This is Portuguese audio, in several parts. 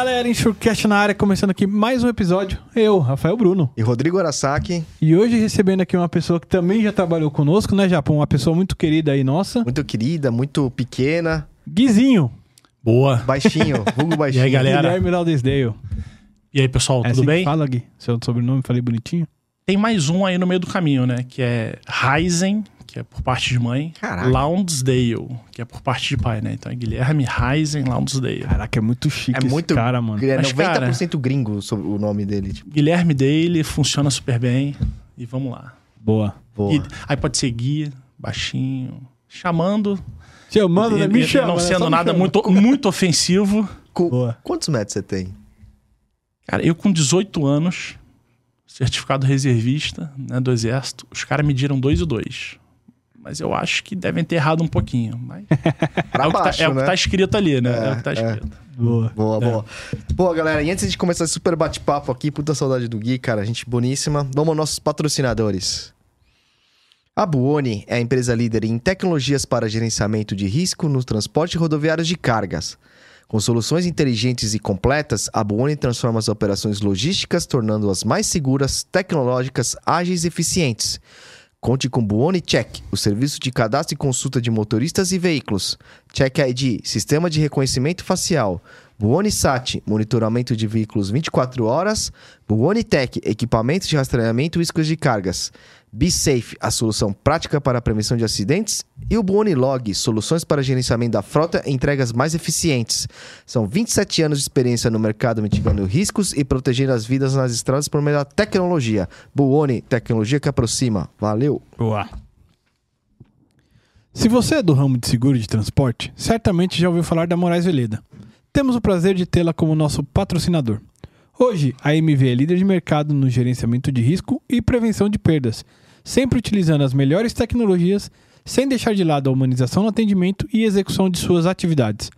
galera, Enxurcast na área, começando aqui mais um episódio. Eu, Rafael Bruno. E Rodrigo Arasaki, E hoje recebendo aqui uma pessoa que também já trabalhou conosco, né, Japão? Uma pessoa muito querida aí nossa. muito querida, muito pequena, Guizinho. Boa. baixinho, vulgo baixinho. E aí, galera? Guilherme Laudesdale. E aí, pessoal, É tudo assim bem? Fala, Gui. Seu sobrenome, falei bonitinho. Tem mais um aí no meio do caminho, né? Que é Ryzen, que é por parte de mãe. Caraca. Lonsdale, que é por parte de pai, né? Então é Guilherme Ryzen Lonsdale. Caraca, é muito chique É esse muito cara, mano. É Mas, 90% gringo sobre o nome dele. Tipo, Guilherme Dale funciona super bem. E vamos lá. Boa. boa. E- aí pode ser Gui, baixinho, chamando. Chamando, né? Me chama. não né? sendo me nada muito, muito ofensivo. Co- Boa. Quantos metros você tem? Cara, eu com 18 anos, certificado reservista né, do Exército, os caras mediram 2 e 2. Mas eu acho que devem ter errado um pouquinho. Mas é, o que baixo, tá, é o né? que tá escrito ali, né? É, É, o que tá é. escrito. Boa. Boa, É. boa. Boa, galera, e antes de começar esse super bate-papo aqui, puta saudade do Gui, cara, gente boníssima. Vamos aos nossos patrocinadores. A Buoni é a empresa líder em tecnologias para gerenciamento de risco no transporte rodoviário de cargas. Com soluções inteligentes e completas, a Buoni transforma as operações logísticas, tornando-as mais seguras, tecnológicas, ágeis e eficientes. Conte com Buoni Check, o serviço de cadastro e consulta de motoristas e veículos. Check ID, sistema de reconhecimento facial. Buoni Sat, monitoramento de veículos 24 horas. Buoni Tech, equipamentos de rastreamento e riscos de cargas. Be Safe, a solução prática para a prevenção de acidentes. E o Buoni Log, soluções para gerenciamento da frota e entregas mais eficientes. São 27 anos de experiência no mercado mitigando riscos e protegendo as vidas nas estradas por meio da tecnologia. Buoni, tecnologia que aproxima. Valeu! Boa. Se você é do ramo de seguro de transporte, certamente já ouviu falar da Moraes Veleda. Temos o prazer de tê-la como nosso patrocinador. Hoje, a MV é líder de mercado no gerenciamento de risco e prevenção de perdas, sempre utilizando as melhores tecnologias, sem deixar de lado a humanização no atendimento e execução de suas atividades.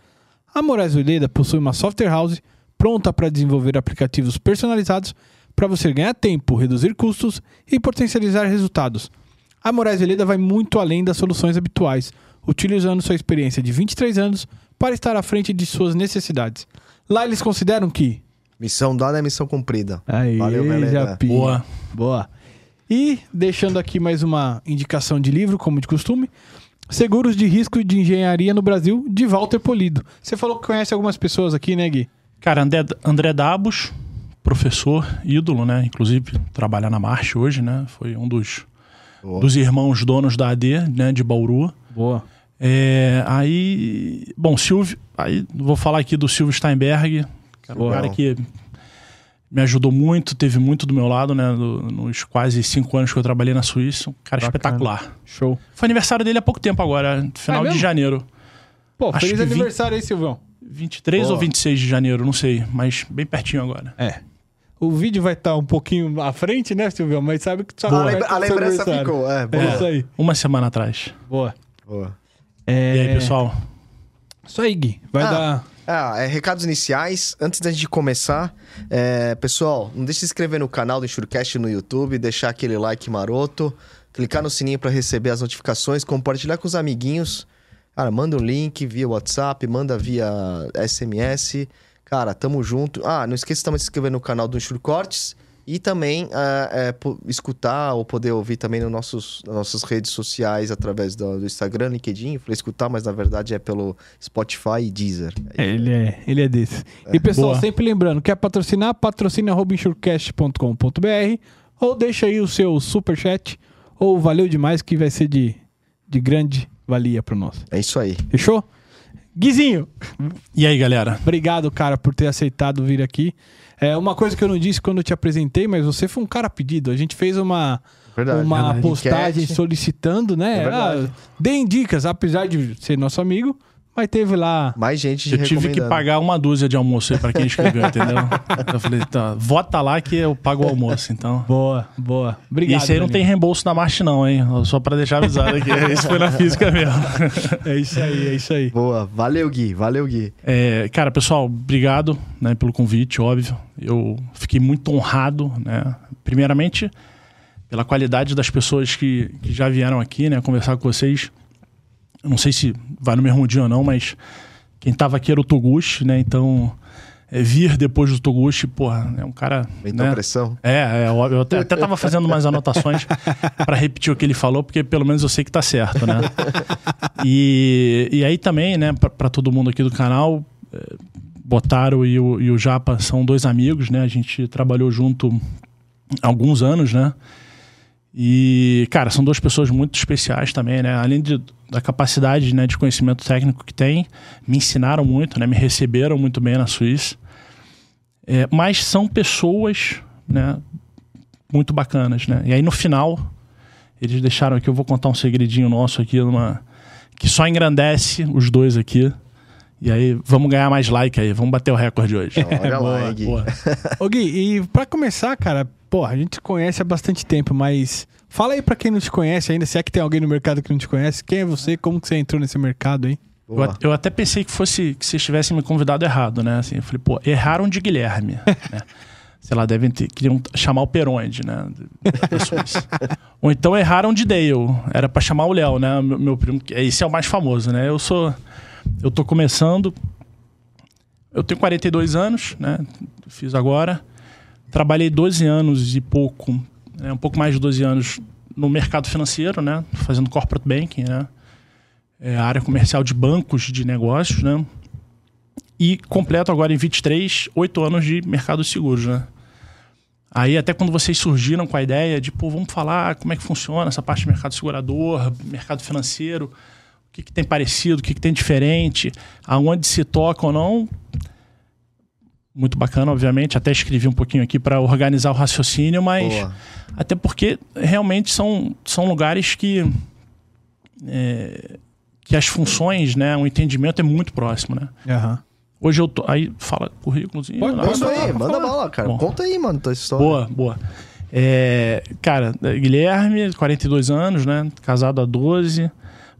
A Moraes Veleda possui uma software house pronta para desenvolver aplicativos personalizados para você ganhar tempo, reduzir custos e potencializar resultados. A Moraes Veleda vai muito além das soluções habituais, utilizando sua experiência de 23 anos para estar à frente de suas necessidades. Lá eles consideram que. Missão dada é missão cumprida. Aí, Valeu. Japi. Boa. Boa. E deixando aqui mais uma indicação de livro, como de costume. Seguros de risco de engenharia no Brasil, de Walter Polido. Você falou que conhece algumas pessoas aqui, né, Gui? Cara, André, André Dabos, professor, ídolo, né? Inclusive, trabalha na Marche hoje, né? Foi um dos, Boa. dos irmãos donos da AD, né? De Bauru. Boa. É, aí, bom, Silvio, aí vou falar aqui do Silvio Steinberg, cara, um Boa. cara que me ajudou muito, teve muito do meu lado, né, do- nos quase cinco anos que eu trabalhei na Suíça, um cara Bacana. espetacular. Show. Foi aniversário dele há pouco tempo agora, final É de janeiro, Pô, Acho feliz que vinte- aniversário aí, Silvão. 23 Boa. ou 26 de janeiro, não sei, mas bem pertinho agora. É. O vídeo vai estar um pouquinho à frente, né, Silvão? Mas sabe que só A, vai lembra- a lembrança ficou. É, boa. É isso aí. Uma semana atrás. Boa. Boa. É... E aí, pessoal? Isso aí, Gui. Vai Ah. dar. Ah, é, recados iniciais. Antes da gente começar, é, pessoal, não deixe de se inscrever no canal do Enxurcast no YouTube, deixar aquele like maroto, clicar no sininho para receber as notificações, compartilhar com os amiguinhos. Cara, manda um link via WhatsApp, manda via SMS. Cara, tamo junto. Ah, não esqueça também de se inscrever no canal do Enxurcortes e também ah, é, escutar ou poder ouvir também nos nossos, nas nossas redes sociais através do, do Instagram, LinkedIn. Eu falei escutar, mas na verdade é pelo Spotify e Deezer. É, ele é, ele é desse. E pessoal, Boa. sempre lembrando, quer patrocinar, patrocina insurecast.com.br ou deixa aí o seu superchat ou valeu demais que vai ser de, de grande valia para nós. É isso aí. Fechou? Guizinho, E aí, galera? obrigado, cara, por ter aceitado vir aqui. É uma coisa que eu não disse quando eu te apresentei, mas você foi um cara pedido. A gente fez uma, Verdade. uma verdade. postagem Enquete. solicitando, né? É ah, deem dicas, apesar de ser nosso amigo, mas teve lá. Mais gente Eu tive que pagar uma dúzia de almoço aí pra quem escreveu, entendeu? Eu falei, tá, vota lá que eu pago o almoço, então. Boa, boa. E Obrigado. esse aí não tem reembolso da Marche, não, hein? Só pra deixar avisado aqui. Esse foi na física mesmo. É isso aí, é isso aí. Boa. Valeu, Gui. Valeu, Gui. É, cara, pessoal, obrigado né, pelo convite, óbvio. Eu fiquei muito honrado, né? Primeiramente, pela qualidade das pessoas que, que já vieram aqui, né? Conversar com vocês. Eu não sei se vai no mesmo dia ou não, mas quem tava aqui era o Toguchi, né? Então, é, vir depois do Toguchi, porra, é um cara. Mentou né? pressão. É, é, óbvio. Eu até, até tava fazendo umas anotações para repetir o que ele falou, porque pelo menos eu sei que tá certo, né? E, e aí também, né, para todo mundo aqui do canal, é, Botaro e o, e o Japa são dois amigos, né? A gente trabalhou junto há alguns anos, né? E, cara, são duas pessoas muito especiais também, né? Além de, da capacidade né, de conhecimento técnico que tem, me ensinaram muito, né? Me receberam muito bem na Suíça. É, mas são pessoas, né? Muito bacanas, né? E aí no final, eles deixaram aqui, eu vou contar um segredinho nosso aqui, numa, que só engrandece os dois aqui. E aí, vamos ganhar mais like aí, vamos bater o recorde hoje. Olha lá, hein, Gui. boa. Ô Gui, e pra começar, cara, pô, a gente te conhece há bastante tempo, mas fala aí pra quem não te conhece ainda, se é que tem alguém no mercado que não te conhece, quem é você, como que você entrou nesse mercado aí? Eu, eu até pensei que fosse que vocês tivessem me convidado errado, né? Assim, eu falei, pô, erraram de Guilherme. né? Sei lá, devem ter. Queriam chamar o Peronde, né? Ou então erraram de Dale. Era pra chamar o Léo, né? Meu, meu primo. Esse é o mais famoso, né? Eu sou. Eu tô começando. Eu tenho 42 anos, né? Fiz agora. Trabalhei 12 anos e pouco, né? um pouco mais de 12 anos no mercado financeiro, né? Fazendo corporate banking, né? é, área comercial de bancos de negócios, né? E completo agora em 23, oito anos de mercado de seguros, né? Aí até quando vocês surgiram com a ideia de, pô, vamos falar como é que funciona essa parte de mercado segurador, mercado financeiro, o que, que tem parecido, o que, que tem diferente, aonde se toca ou não. Muito bacana, obviamente. Até escrevi um pouquinho aqui para organizar o raciocínio, mas Boa. até porque realmente são, são lugares que é, que as funções, né, o entendimento é muito próximo, né? Aham. Hoje eu tô aí fala currículozinho. Pode- não, Manda aí, manda bala, cara. Bom. Conta aí, mano, tua história. Boa, boa. É, cara, Guilherme, 42 anos, né? Casado há 12.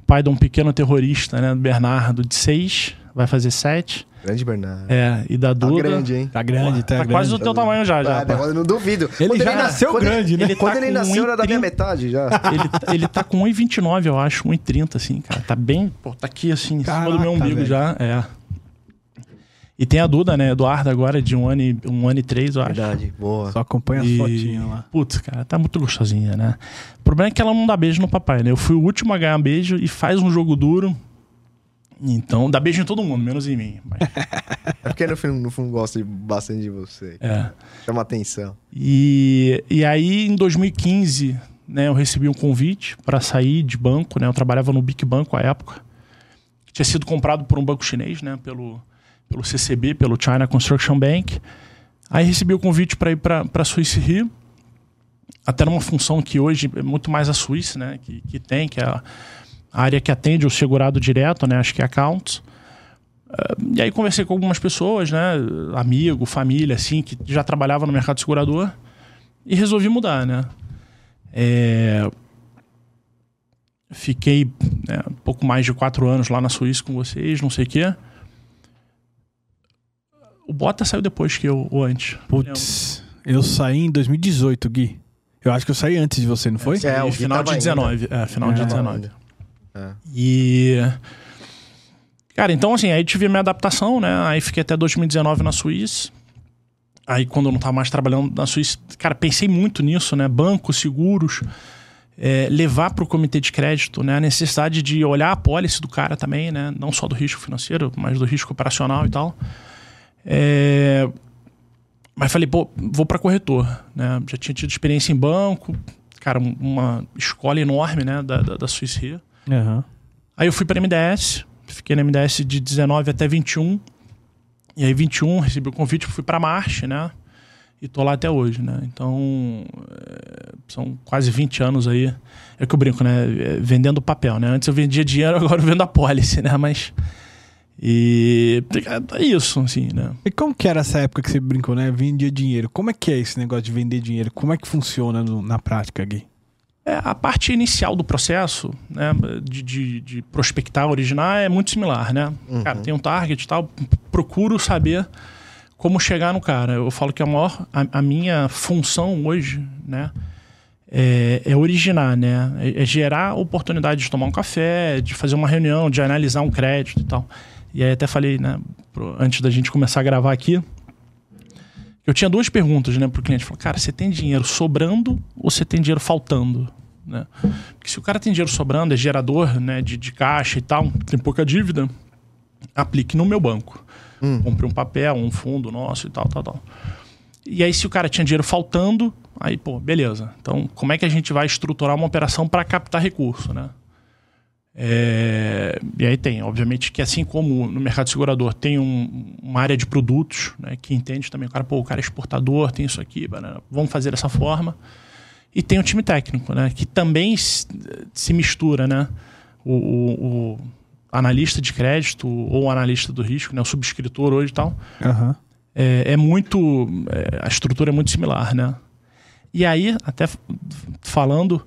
Pai de um pequeno terrorista, né? Bernardo, de 6. Vai fazer 7. Grande Bernardo. É, e da Tá Duda. grande, hein? Tá grande, tá, Tá grande. quase do teu tamanho já, já. Ah, eu não duvido. Ele Quando já nasceu quando grande, né? ele Quando tá ele com nasceu era da minha 1,30. metade já. Ele, tá- ele tá com 1,29, eu acho, 1,30, assim, cara. Tá bem. Pô, tá aqui, assim, em cima do meu umbigo velho. já. É. E tem a Duda, né? Eduardo agora, de um ano e, um ano e três, eu acho. Verdade, boa. Só acompanha as E- fotinhas lá. Putz, cara, tá muito gostosinha, né? O problema é que ela não dá beijo no papai, né? Eu fui o último a ganhar beijo e faz um jogo duro. Então, dá beijo em todo mundo, menos em mim. Mas, É porque no fundo, no gosta bastante de você. é. Chama atenção. E, e aí, em 2015, né, eu recebi um convite para sair de banco, né? Eu trabalhava no Big Banco à época. que Tinha sido comprado por um banco chinês, né? Pelo, pelo CCB, pelo China Construction Bank. Aí recebi o convite para ir para a Suíça Rio. Até numa função que hoje é muito mais a Suíça, né? Que, que tem, que é a a área que atende o segurado direto, né? Acho que é accounts. Ah, E aí conversei com algumas pessoas, né? Amigo, família, assim, que já trabalhava no mercado segurador. E resolvi mudar, né? É, Fiquei né, um pouco mais de quatro anos lá na Suíça com vocês, não sei o quê. O Bota saiu depois que eu, ou antes. Putz, eu saí em 2018, Gui. Eu acho que eu saí antes de você, não foi? É, o final de ainda. 19. É, final É. de Tava 19. É. E. Cara, então assim, aí tive minha adaptação, né? Aí fiquei até 2019 na Suíça. Aí quando eu não tava mais trabalhando na Suíça, cara, pensei muito nisso, né? Bancos, seguros, é, levar para o comitê de crédito, né? A necessidade de olhar a pólice do cara também, né? Não só do risco financeiro, mas do risco operacional e tal. É, Mas falei, pô, vou para corretor, né? Já tinha tido experiência em banco, cara, um- uma escola enorme, né? Da, da, da Re. Aham. Aí eu fui para MDS, fiquei na MDS de 19 até 21. E aí 21 recebi o convite, fui para Marche, né? E tô lá até hoje, né? Então, é, são quase 20 anos aí. É que eu brinco, né? É, Vendendo papel, né? Antes eu vendia dinheiro, agora eu vendo a pólice, né? Mas e é isso, assim, né? E como que era essa época que você brincou, né? Vendia dinheiro. Como é que é esse negócio de vender dinheiro? Como é que funciona no- na prática, Gui? É, a parte inicial do processo, né, de, de, de prospectar, originar, é muito similar, né? Cara, tem um target e tal, procuro saber como chegar no cara. Eu falo que a maior, a, a minha função hoje, né, é, é originar, né? É, é gerar oportunidade de tomar um café, de fazer uma reunião, de analisar um crédito e tal. E aí até falei, né, pro- antes da gente começar a gravar aqui, Eu tinha duas perguntas, né, pro cliente. Falou, cara, você tem dinheiro sobrando ou você tem dinheiro faltando? Né? Porque se o cara tem dinheiro sobrando, é gerador né, de, de caixa e tal, tem pouca dívida, aplique no meu banco. Hum. Compre um papel, um fundo nosso e tal, tal, tal. E aí, se o cara tinha dinheiro faltando, aí, pô, beleza. Então, como é que a gente vai estruturar uma operação para captar recurso, né? É, e aí tem, obviamente, que assim como no mercado segurador tem um- uma área de produtos, né, que entende também, o cara, pô, o cara é exportador, tem isso aqui, né, vamos fazer dessa forma. E tem o time técnico, né, que também se, mistura, né? O, o- o analista de crédito ou o analista do risco, né, o subscritor hoje e tal, Aham. é, é muito. é, a estrutura é muito similar, né? E aí, até falando,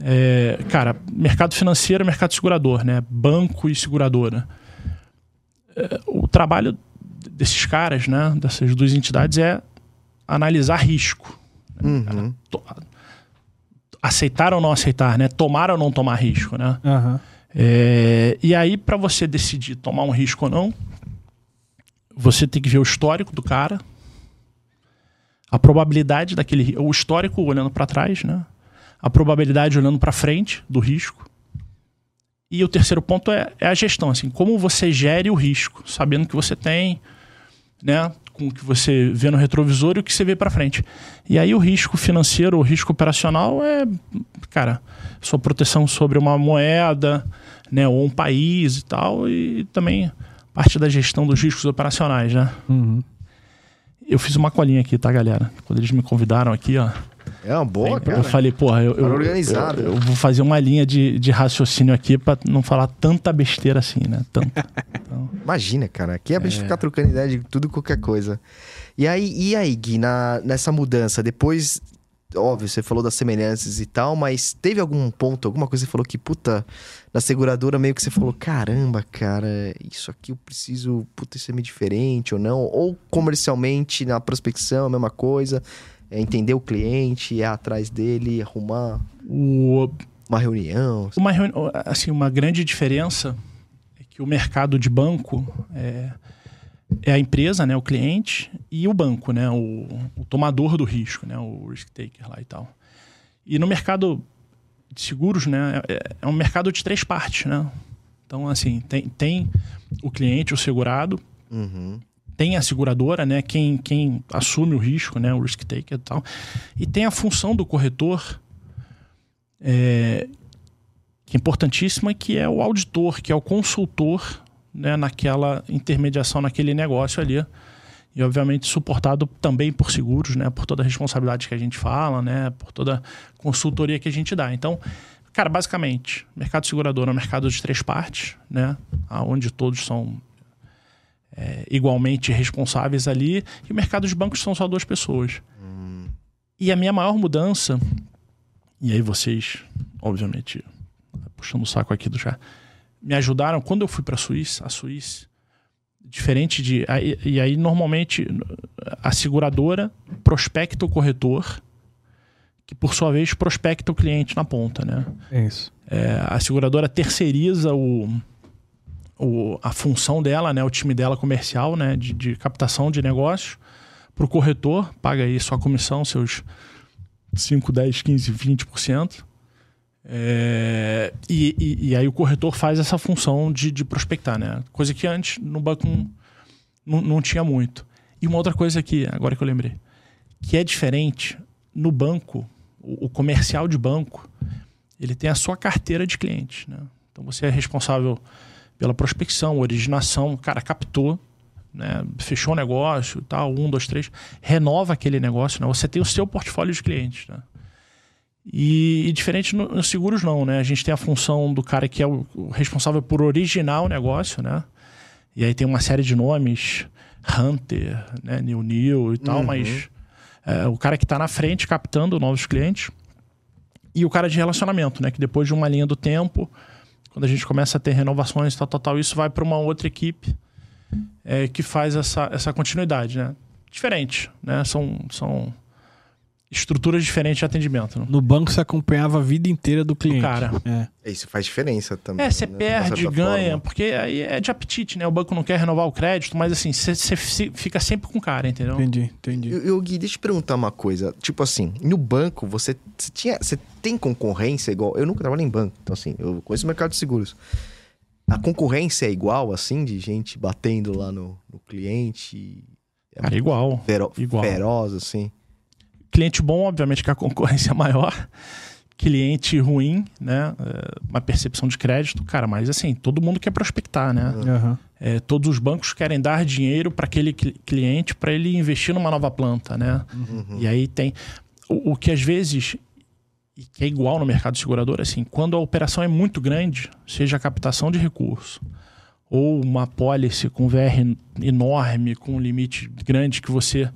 é, cara, mercado financeiro, mercado segurador, né? Banco e seguradora. É, o trabalho desses caras, né? Dessas duas entidades é analisar risco. Uhum. To- Aceitar ou não aceitar, né? Tomar ou não tomar risco, né? Aham. É, e aí, para você decidir tomar um risco ou não, você tem que ver o histórico do cara, a probabilidade daquele, o histórico olhando para trás, né? A probabilidade olhando para frente do risco. E o terceiro ponto é, é a gestão, assim, como você gere o risco, sabendo que você tem, né? Com o que você vê no retrovisor e o que você vê para frente. E aí o risco financeiro, o risco operacional é, cara, sua proteção sobre uma moeda, né, ou um país e tal, e também parte da gestão dos riscos operacionais, né? Uhum. Eu fiz uma colinha aqui, tá, galera? Quando eles me convidaram aqui, ó, É uma boa, eu cara. falei, porra, eu, eu, Cara organizado. eu, eu vou fazer uma linha de, de raciocínio aqui pra não falar tanta besteira assim, né? Tanta. Então, Imagina, cara. Aqui é pra gente ficar trocando ideia de tudo qualquer coisa. E aí, e aí Gui, na, nessa mudança, depois, óbvio, você falou das semelhanças e tal, mas teve algum ponto, alguma coisa que você falou que, puta, na seguradora meio que você falou, caramba, cara, isso aqui eu preciso, puta, isso é meio diferente ou não? Ou comercialmente, na prospecção, a mesma coisa, é entender o cliente, ir atrás dele, arrumar o, uma reunião. uma, reuni- assim, uma grande diferença é que o mercado de banco é, é a empresa, né, o cliente, e o banco, né, o, o tomador do risco, né, o risk taker lá e tal. E no mercado de seguros, né, é, é um mercado de três partes, né? Então, assim, tem, tem o cliente, o segurado, Uhum. Tem a seguradora, né? Quem, quem assume o risco, né? O risk taker e tal. E tem a função do corretor, é, que é importantíssima, que é o auditor, que é o consultor né? naquela intermediação, naquele negócio ali. E, obviamente, suportado também por seguros, né? Por toda a responsabilidade que a gente fala, né? Por toda a consultoria que a gente dá. Então, cara, basicamente, mercado segurador é um mercado de três partes, né? Onde todos são é, igualmente responsáveis ali, e o mercado de bancos são só duas pessoas. E a minha maior mudança, e aí vocês, obviamente, puxando o saco aqui do já, me ajudaram quando eu fui para a Suíça, a Suíça, diferente de. aí- E aí, normalmente, a seguradora prospecta o corretor, que por sua vez prospecta o cliente na ponta, né? É isso. É, a seguradora terceiriza o, o- a função dela, né, o time dela comercial, né, de, de captação de negócios, para o corretor, paga aí sua comissão, seus 5, 10, 15, 20%. É, e, e, e aí o corretor faz essa função de, de prospectar, né? Coisa que antes no banco não, não, não tinha muito. E uma outra coisa aqui, agora que eu lembrei, que é diferente, no banco, o, o comercial de banco, ele tem a sua carteira de clientes, né? Então você é responsável pela prospecção, originação, o cara captou, né? fechou o negócio, tal, um, dois, três, renova aquele negócio, né? Você tem o seu portfólio de clientes, né? E, e diferente no- nos seguros não, né? A gente tem a função do cara que é o, o responsável por originar o negócio, né? E aí tem uma série de nomes, Hunter, né? New New e tal, Uhum. mas é, o cara que está na frente captando novos clientes e o cara de relacionamento, né? Que depois de uma linha do tempo, quando a gente começa a ter renovações, tal, tal, tal, isso vai para uma outra equipe é, que faz essa, essa continuidade, né? Diferente, né? São, são estruturas diferentes de atendimento. Né? No banco você acompanhava a vida inteira do cliente. cara. É. Isso faz diferença também. É, você né? Perde, ganha, forma. porque aí é de apetite, né? O banco não quer renovar o crédito, mas assim, você você fi- fica sempre com o cara, entendeu? Entendi, entendi. Eu, eu, Gui, deixa eu te perguntar uma coisa. Tipo assim, no banco, você, você tinha. Você tem concorrência igual. Eu nunca trabalhei em banco, então assim, eu conheço o mercado de seguros. A concorrência é igual, assim, de gente batendo lá no, no cliente? É Cara, igual. fero- igual. feroz, assim. Cliente bom, obviamente, que a concorrência é maior. Cliente ruim, né? É, Uma percepção de crédito, cara, mas assim, todo mundo quer prospectar, né? Aham. É, todos os bancos querem dar dinheiro para aquele cli- cliente para ele investir numa nova planta, né? E aí tem o, o que às vezes e que é igual no mercado segurador, assim, quando a operação é muito grande, seja a captação de recurso ou uma pólice com VR enorme, com um limite grande que você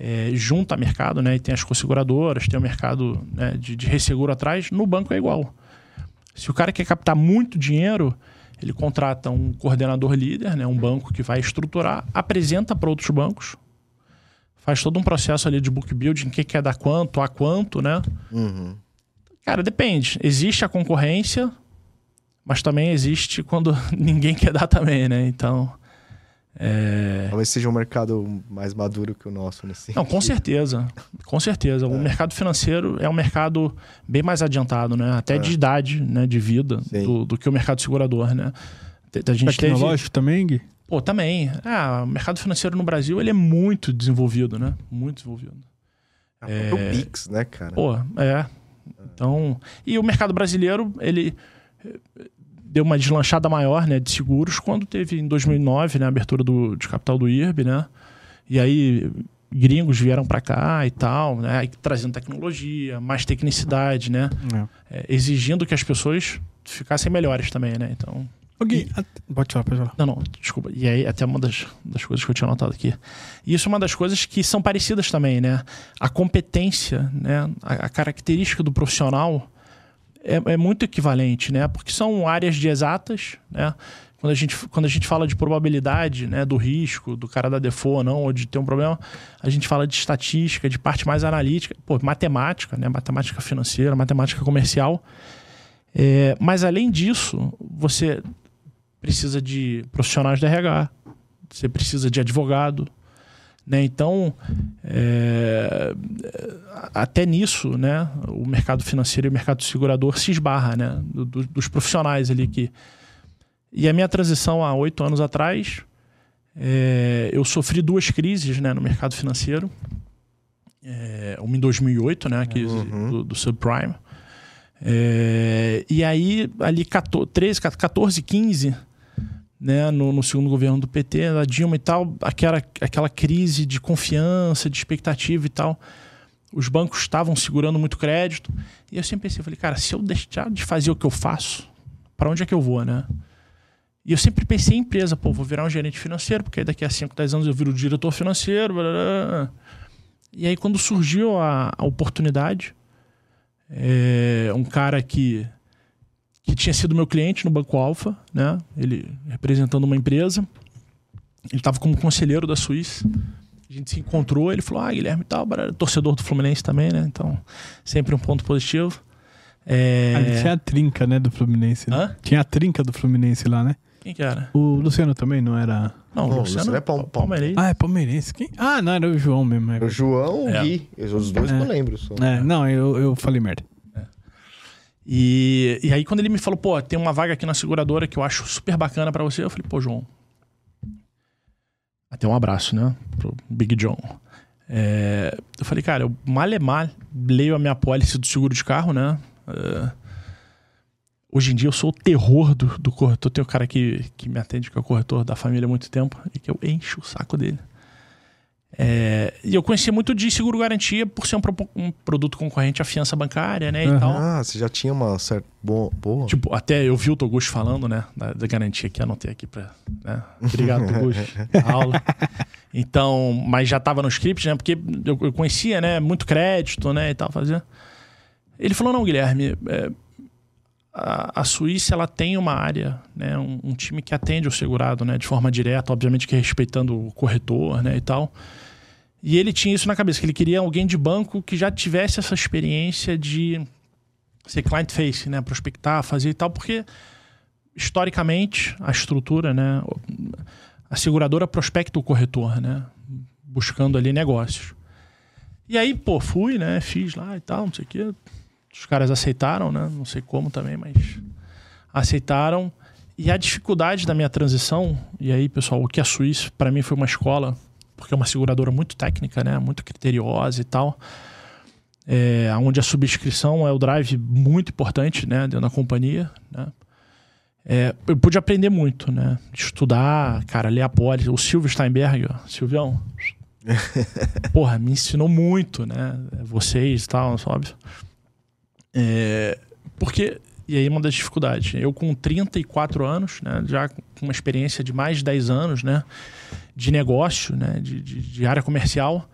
é, junta a mercado, né? E tem as co-seguradoras, tem o mercado né, de, de resseguro atrás, no banco é igual. Se o cara quer captar muito dinheiro, ele contrata um coordenador líder, né, um banco que vai estruturar, apresenta para outros bancos, faz todo um processo ali de book building, quem quer dar quanto, a quanto, né? Uhum. Cara, depende. Existe a concorrência, mas também existe quando ninguém quer dar também, né? Então, é... Talvez seja um mercado mais maduro que o nosso nesse Não, com certeza. Com certeza. O mercado financeiro é um mercado bem mais adiantado, né? Até É. de idade, né? De vida, do, do que o mercado segurador, né? A gente teve... Tecnológico também, Gui? Pô, também. Ah, o mercado financeiro no Brasil, ele é muito desenvolvido, né? Muito desenvolvido. É... O Pix, né, cara? Pô, é. Então... E o mercado brasileiro, ele deu uma deslanchada maior, né? De seguros, quando teve em 2009, né? A abertura do, de capital do IRB, né? E aí gringos vieram para cá e tal, né? Aí trazendo tecnologia, mais tecnicidade, né? É. É, exigindo que as pessoas ficassem melhores também, né? Então... Gui, a- pode falar, pode falar. Não, não, desculpa. E aí, até uma das, das coisas que eu tinha notado aqui. E isso é uma das coisas que são parecidas também, né? A competência, né? A, a característica do profissional é, é muito equivalente, né? Porque são áreas de exatas, né? Quando a, gente, quando a gente fala de probabilidade, né, do risco, do cara dar default ou não, ou de ter um problema, a gente fala de estatística, de parte mais analítica, pô, matemática, né, matemática financeira, matemática comercial. É, mas além disso, você precisa de profissionais de RH, você precisa de advogado, né? Então, é, até nisso, né? O mercado financeiro e o mercado segurador se esbarra, né? Do- do- dos profissionais ali que e a minha transição há oito anos atrás, é, eu sofri duas crises, né? No mercado financeiro, É, uma em 2008, né? Que, Uhum. do, do subprime. É, e aí, ali 14, 13, 14, 15, né, no, no segundo governo do PT, da Dilma e tal, aquela, aquela crise de confiança, de expectativa e tal. Os bancos estavam segurando muito crédito. E eu sempre pensei, falei, cara, se eu deixar de fazer o que eu faço, para onde é que eu vou, né? E eu sempre pensei em empresa, pô, vou virar um gerente financeiro, porque daqui a 5, 10 anos eu viro diretor financeiro. blá, blá, blá. E aí, quando surgiu a, a oportunidade, é, um cara que, que tinha sido meu cliente no Banco Alfa, né? Ele representando uma empresa. Ele estava como conselheiro da Suíça. A gente se encontrou, ele falou: Ah, Guilherme tal, barará", torcedor do Fluminense também, né? Então, sempre um ponto positivo. É... Ali tinha a trinca, né, do Fluminense. Né? Hã? Tinha a trinca do Fluminense lá, né? Quem que era? O Luciano também não era. Não, o Luciano, Luciano é pal- Palmeirense. Ah, é palmeirense. Quem? Ah, não, era o João mesmo. É, O João, o É. Gui. Os dois É. que eu lembro. Só. É, não, eu, eu falei merda. E, e aí, quando ele me falou, pô, tem uma vaga aqui na seguradora que eu acho super bacana pra você, eu falei, pô, João. Até um abraço, né? Pro Big John. É, eu falei, cara, eu mal é leio a minha pólice do seguro de carro, né? É, hoje em dia eu sou o terror do, do corretor. Tem o cara que, que me atende, que é o corretor da família há muito tempo, e que eu encho o saco dele. É, e eu conhecia muito de seguro garantia por ser um, pro- um produto concorrente à fiança bancária, né? E Aham. tal. Ah, você já tinha uma certa. Boa. boa. Tipo, até eu vi o Toguchi falando, né? Da, da garantia que anotei aqui pra. Né? Obrigado, Toguchi. Aula. Então, mas já tava no script, né? Porque eu, eu conhecia, né? Muito crédito, né? E tal, fazia. Ele falou: não, Guilherme, é, a, Suíça ela tem uma área, né? Um, um time que atende o segurado, né? De forma direta, obviamente que respeitando o corretor, né? E tal. E ele tinha isso na cabeça, que ele queria alguém de banco que já tivesse essa experiência de ser client face, né, prospectar, fazer e tal, porque historicamente a estrutura, né, a seguradora prospecta o corretor, né, buscando ali negócios. E aí, pô, fui, né, fiz lá e tal, não sei o quê. Os caras aceitaram, né, não sei como também, mas aceitaram. E a dificuldade da minha transição, e aí, pessoal, o que a Suíça para mim foi uma escola, porque é uma seguradora muito técnica, né, muito criteriosa e tal é, onde a subscrição é o drive muito importante né, dentro da companhia. Né? É, eu pude aprender muito, né? Estudar, cara, ler a pólice. O Silvio Steinberg, ó, Silvião, porra, me ensinou muito, né? Vocês e tal, sabe? É, porque, e aí uma das dificuldades, eu com 34 anos, né, já com uma experiência de mais de 10 anos, né, de negócio, né, de, de, de área comercial,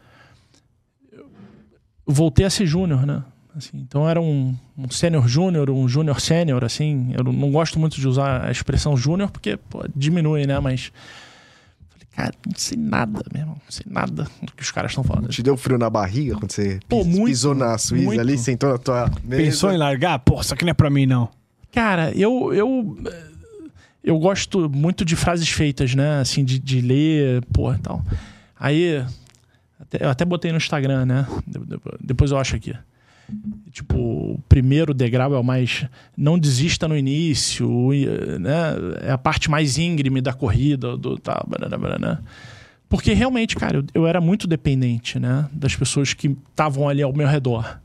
voltei a ser júnior, né? Assim, então era um, um sênior júnior, um júnior sênior, assim. Eu não gosto muito de usar a expressão júnior porque pô, diminui, né? Mas cara, não sei nada mesmo, não sei nada do que os caras estão falando. Te deu frio na barriga quando você Pô, pis- muito, pisou na Suíça muito. ali, sentou na tua mesa? Pensou em largar? Pô, isso aqui não é pra mim, não. Cara, eu, eu, eu gosto muito de frases feitas, né? Assim, de, de ler, porra, tal. Aí, até- eu até botei no Instagram, né? De- de- Depois eu acho aqui. Tipo, o primeiro degrau é o mais. Não desista no início, né? É a parte mais íngreme da corrida, do tal, barará, barará. Porque realmente, cara, eu, eu era muito dependente, né? Das pessoas que estavam ali ao meu redor.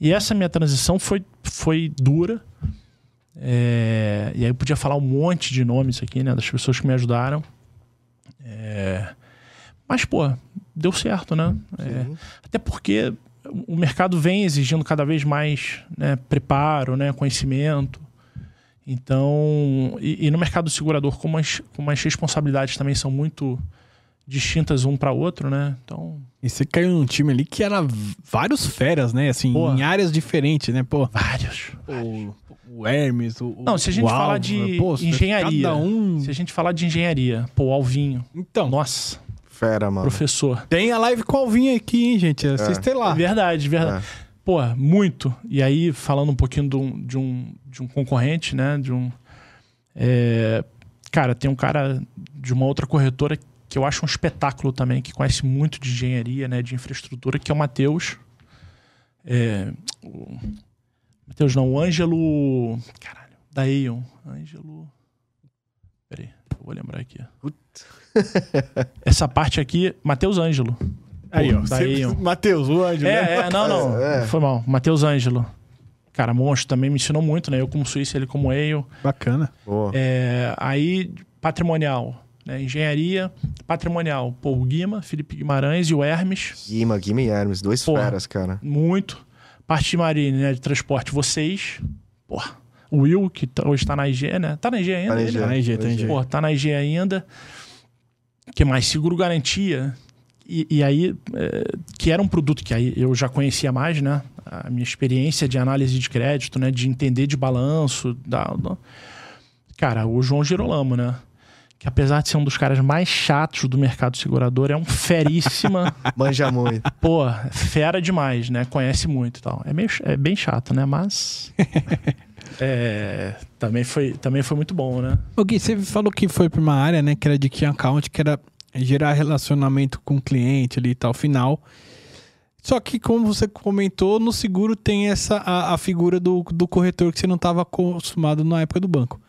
E essa minha transição foi, foi dura. É, e aí eu podia falar um monte de nomes aqui, né? Das pessoas que me ajudaram. É, mas, pô, deu certo, né? É, até porque o mercado vem exigindo cada vez mais né, preparo, né, conhecimento. Então, e, e no mercado segurador, como as, como as responsabilidades também são muito distintas um para outro, né? Então, E você caiu num time ali que era vários feras, né? Assim, Pô. em áreas diferentes, né? Pô, vários. o, o Hermes, o. Não, se a gente falar de pô, engenharia, um. se a gente falar de engenharia, pô, o Alvinho, Então, nossa, Fera, mano. professor. tem a live com o Alvinho aqui, hein, gente? Assistem lá. Verdade, verdade. Pô, muito. E aí, falando um pouquinho de um, de um, de um concorrente, né? De um. é, cara, tem um cara de uma outra corretora que eu acho um espetáculo também, que conhece muito de engenharia, né? De infraestrutura, que é o Matheus. É, o, Matheus não, o Ângelo. Caralho, da Aeon. Ângelo. Vou lembrar aqui. Essa parte aqui, Matheus Ângelo. Aí, ó. Você- Aeon. Matheus, o Anjo, né? É, é, não, não. É. Foi mal. Matheus Ângelo. Cara, monstro também me ensinou muito, né? Eu como suíço, ele como eu. Bacana. Boa. É, aí, patrimonial. Né? Engenharia, patrimonial. Pô, o Guima, Felipe Guimarães e o Hermes. Guima, Guima e Hermes, dois Porra. feras, cara. Muito. Parte de marine, né? De transporte, vocês. Porra. O Will, que tá- hoje tá na IG, né? Tá na IG ainda? Tá na ele? IG. Tá na IG, tá na IG. Pô, tá na IG ainda. que mais? Seguro garantia. E, e aí, é, que era um produto que aí eu já conhecia mais, né? A minha experiência de análise de crédito, né? De entender de balanço. Da, da- Cara, o João Girolamo, né? Que apesar de ser um dos caras mais chatos do mercado segurador, é um feríssima. Manja muito. Pô, fera demais, né? Conhece muito e tal. É, meio, é bem chato, né? Mas. é, também, foi, também foi muito bom, né? Ô Gui, você falou que foi pra uma área, né, que era de key account, que era gerar relacionamento com o cliente ali e tal, final. Só que, como você comentou, no seguro tem essa a, a figura do, do corretor que você não estava acostumado na época do banco.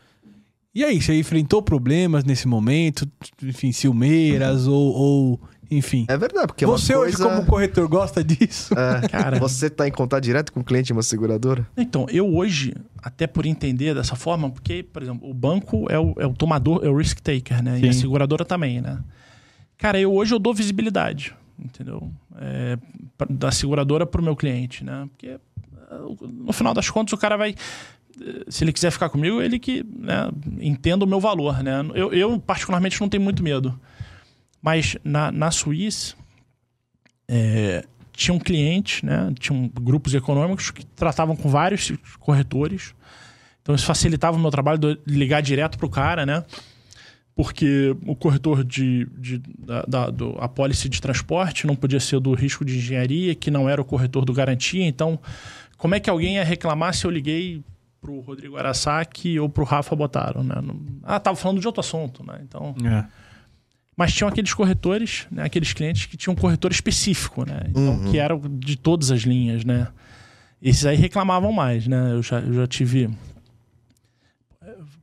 E aí, você enfrentou problemas nesse momento? Enfim, ciumeiras ou, ou enfim. É verdade, porque é você hoje, coisa... como corretor, gosta disso? É, Cara. Você tá em contato direto com o cliente de uma seguradora? Então, eu hoje, até por entender dessa forma, porque, por exemplo, o banco é o, é o tomador, é o risk taker, né? E a Sim. seguradora também, né? Cara, eu hoje eu dou visibilidade, entendeu? É, da seguradora para o meu cliente, né? Porque no final das contas o cara vai se ele quiser ficar comigo, ele que né, entenda o meu valor, né? Eu, eu, particularmente não tenho muito medo. Mas na, na Suíça é, tinha um cliente, né? Tinham grupos econômicos que tratavam com vários corretores. Então isso facilitava o meu trabalho de ligar direto pro cara, né? porque o corretor de, de da, da, do, a pólice de transporte não podia ser do risco de engenharia, que não era o corretor do garantia. Então, como é que alguém ia reclamar se eu liguei pro Rodrigo Arasaki ou pro Rafa Botaro, né? Ah, tava falando de outro assunto, né? Então... É. Mas tinham aqueles corretores, né? aqueles clientes que tinham um corretor específico, né? Então, Uhum. que eram de todas as linhas, né? Esses aí reclamavam mais, né? Eu já, eu já tive.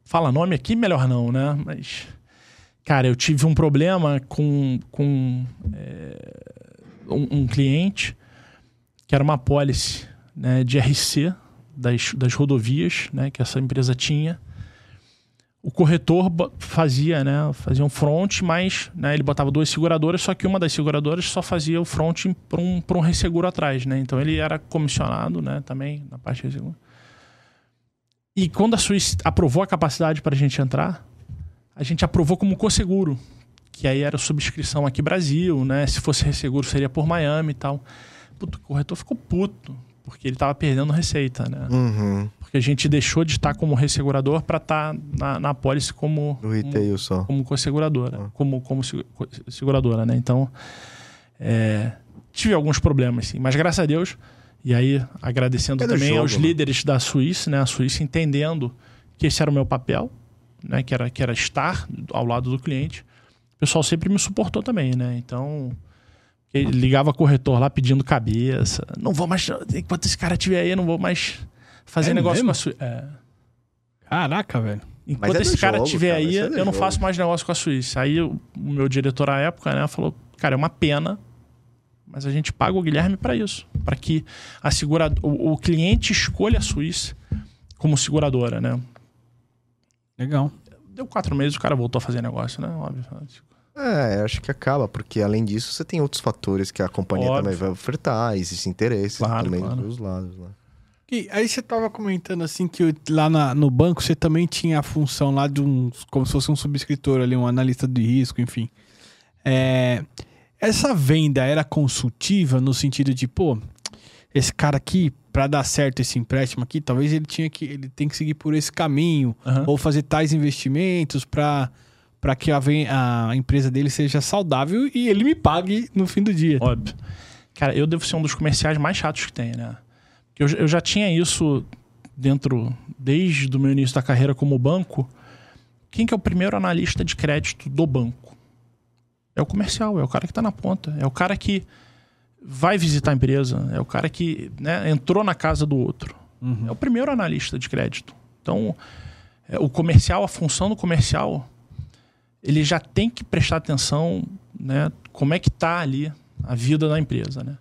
Fala nome aqui, melhor não, né? Mas. Cara, eu tive um problema com, com é, um, um cliente que era uma pólice né, de RC das, das rodovias, né? Que essa empresa tinha o corretor fazia, né? Fazia um front, mas né, ele botava duas seguradoras, só que uma das seguradoras só fazia o front para um, um resseguro atrás, né? Então ele era comissionado, né? Também na parte de resseguro. E quando a Suíça aprovou a capacidade para a gente entrar, a gente aprovou como co-seguro, que aí era subscrição aqui Brasil, né? Se fosse resseguro seria por Miami e tal. Puto, o corretor ficou puto, porque ele tava perdendo receita, né? Uhum. Porque a gente deixou de estar como ressegurador para estar na, na pólice como, No retail só. como co-seguradora. Ah. Como, como segu- co- seguradora, né? Então, é, tive alguns problemas, sim. Mas graças a Deus, e aí agradecendo É do também jogo, aos né? líderes da Suíça, né? A Suíça entendendo que esse era o meu papel, né? Que era, que era estar ao lado do cliente. O pessoal sempre me suportou também, né? Então... ele Ligava corretor lá pedindo cabeça. Não vou mais. Enquanto esse cara estiver aí, eu não vou mais fazer É negócio mesmo? com a Suíça. É. Caraca, velho. Enquanto é esse cara jogo, estiver cara, aí, é eu não jogo. faço mais negócio com a Suíça. Aí o meu diretor à época, né, falou: "Cara, é uma pena, mas a gente paga o Guilherme para isso, para que a segura o, o cliente escolha a Suíça como seguradora, né?" Legal. Deu quatro meses, o cara voltou a fazer negócio, né? Óbvio. É, acho que acaba, porque além disso você tem outros fatores que a companhia Óbvio. também vai ofertar, existem interesses Claro, também claro. dos lados lá. E aí você tava comentando assim que lá na- no banco você também tinha a função lá de um. como se fosse um subscritor ali, um analista de risco, enfim. É, essa venda era consultiva no sentido de, pô, esse cara aqui, pra dar certo esse empréstimo aqui, talvez ele tinha que. ele tem que seguir por esse caminho, Aham. ou fazer tais investimentos pra. Para que a, a empresa dele seja saudável e ele me pague no fim do dia. Óbvio. Cara, eu devo ser um dos comerciais mais chatos que tem, né? Eu, eu já tinha isso dentro, desde o meu início da carreira como banco. Quem que é o primeiro analista de crédito do banco? É o comercial, é o cara que está na ponta. É o cara que vai visitar a empresa. É o cara que né, entrou na casa do outro. Uhum. É o primeiro analista de crédito. Então, é, o comercial, a função do comercial, ele já tem que prestar atenção, né? Como é que tá ali a vida da empresa, né?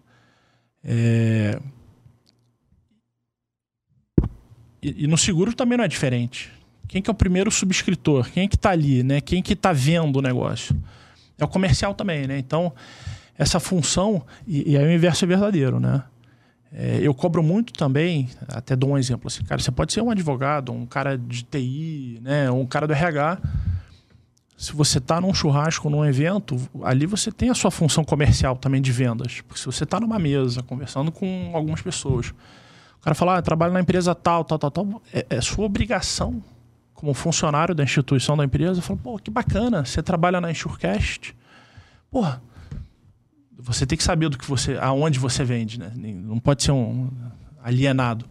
É, E, no seguro também não é diferente. Quem que é o primeiro subscritor? Quem é que tá ali, né? Quem que tá vendo o negócio? É o comercial também, né? Então, essa função... E, e aí o inverso é verdadeiro, né? É, eu cobro muito também, até dou um exemplo assim, cara, você pode ser um advogado, um cara de TI, né, um cara do RH. Se você está num churrasco, num evento, ali você tem a sua função comercial também de vendas. Porque se você está numa mesa conversando com algumas pessoas, o cara fala, ah, eu trabalho na empresa tal, tal, tal, tal, é, é sua obrigação como funcionário da instituição da empresa, fala, pô, que bacana, você trabalha na Insurecast. Porra, você tem que saber do que você, aonde você vende, né? Não pode ser um alienado.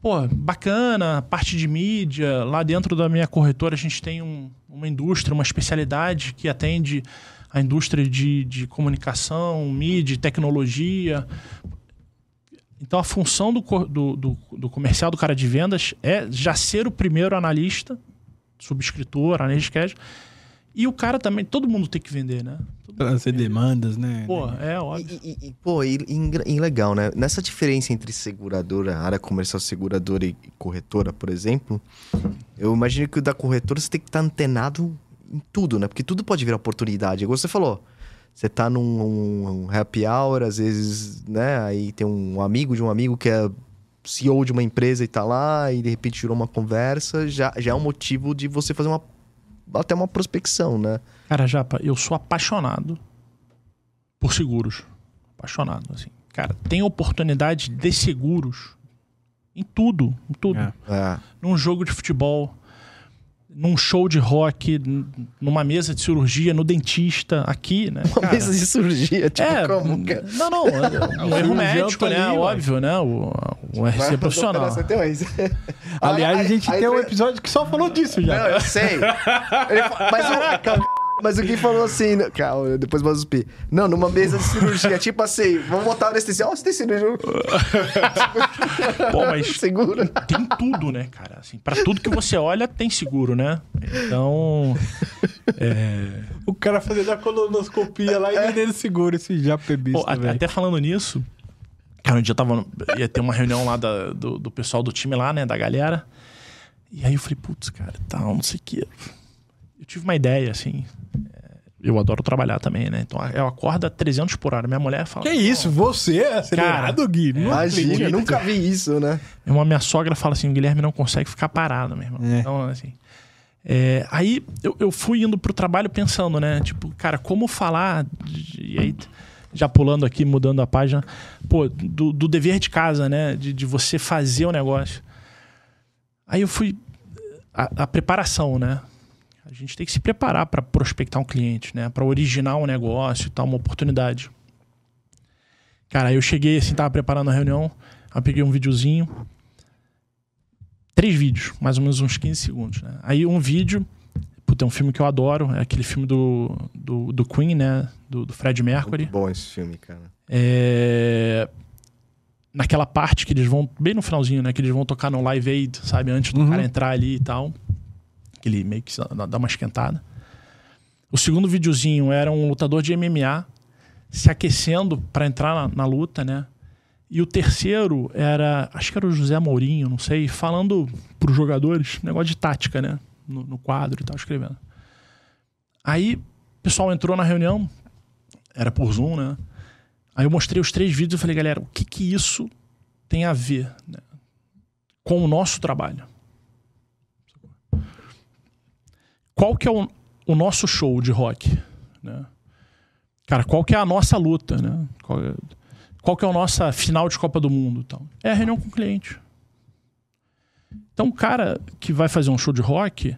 Pô, bacana, parte de mídia. Lá dentro da minha corretora a gente tem um- uma indústria, uma especialidade que atende a indústria de, de comunicação, mídia, tecnologia. Então a função do, do, do, do comercial, do cara de vendas, é já ser o primeiro analista, subscritor, analista de crédito. E o cara também, todo mundo tem que vender, né? Trazer demandas, né? Pô, é óbvio. E, e- e, pô, e, e e legal, né? Nessa diferença entre seguradora, área comercial seguradora e corretora, por exemplo, eu imagino que o da corretora você tem que estar antenado em tudo, né? Porque tudo pode virar oportunidade. Igual você falou, você tá num um happy hour, às vezes, né? Aí tem um amigo de um amigo que é CEO de uma empresa e tá lá, e de repente tirou uma conversa, já, já é um motivo de você fazer uma até uma prospecção, né? Cara, Japa, eu sou apaixonado por seguros. Apaixonado, assim. Cara, tem oportunidade de seguros em tudo, em tudo. É. É. Num jogo de futebol. Num show de rock, numa mesa de cirurgia, no dentista, aqui, né? Uma cara? mesa de cirurgia, tipo, É, como? cara? não, não, é um erro médico, tá né? ali, Óbvio, né? O, o RC profissional. Aliás, a gente Aí- tem um aí- episódio que só falou disso já. Não, eu sei. Ele mas, o, mas o Gui falou assim, né, calma, depois vou zuspir. Não, numa mesa de cirurgia, tipo assim, vamos botar o anestesia. Ó, você tem cirurgia. Pô, mas Segura. tem tudo, né, cara? Assim, para tudo que você olha, tem seguro, né? Então. é, O cara fazendo a colonoscopia lá e vendendo seguro, esse já pô, a- até falando nisso, cara, um dia eu tava. ia ter uma reunião lá da- do, do pessoal do time lá, né? Da galera. E aí eu falei, putz, cara, tal, não sei o quê. Eu tive uma ideia, assim. é, Eu adoro trabalhar também, né? Então eu acordo a 300 por hora. Minha mulher fala. Que isso? Você é acelerado, Gui? Não Imagina, nunca vi isso, né? Uma minha sogra fala assim: o Guilherme não consegue ficar parado, meu irmão. É. Então, assim. é, aí eu, eu fui indo pro trabalho pensando, né? Tipo, cara, como falar. de- e aí, já pulando aqui, mudando a página, pô, do, do dever de casa, né? De, de você fazer o negócio. Aí eu fui. A, a preparação, né? A gente tem que se preparar para prospectar um cliente, né? Para originar um negócio e tal, uma oportunidade. Cara, aí eu cheguei assim, tava preparando a reunião, aí eu peguei um videozinho, três vídeos, mais ou menos uns 15 segundos, né? Aí um vídeo, puta, é um filme que eu adoro, é aquele filme do, do, do Queen, né? Do, do Fred Mercury. Muito bom esse filme, cara. É... Naquela parte que eles vão, bem no finalzinho, né? Que eles vão tocar no Live Aid, sabe? Antes do Uhum. cara entrar ali e tal. Que ele meio que dá uma esquentada. O segundo videozinho era um lutador de MMA se aquecendo para entrar na, na luta, né? E o terceiro era, acho que era o José Mourinho, não sei, falando pros jogadores, negócio de tática, né? No, no quadro e tal, escrevendo. Aí, o pessoal entrou na reunião, era por Zoom, né? Aí eu mostrei os três vídeos e falei, galera, o que que isso tem a ver né, com o nosso trabalho? Qual que é o, o nosso show de rock? Né? Cara, qual que é a nossa luta? Né? Qual, é, qual que é a nossa final de Copa do Mundo? Então? É a reunião com o cliente. Então o cara que vai fazer um show de rock,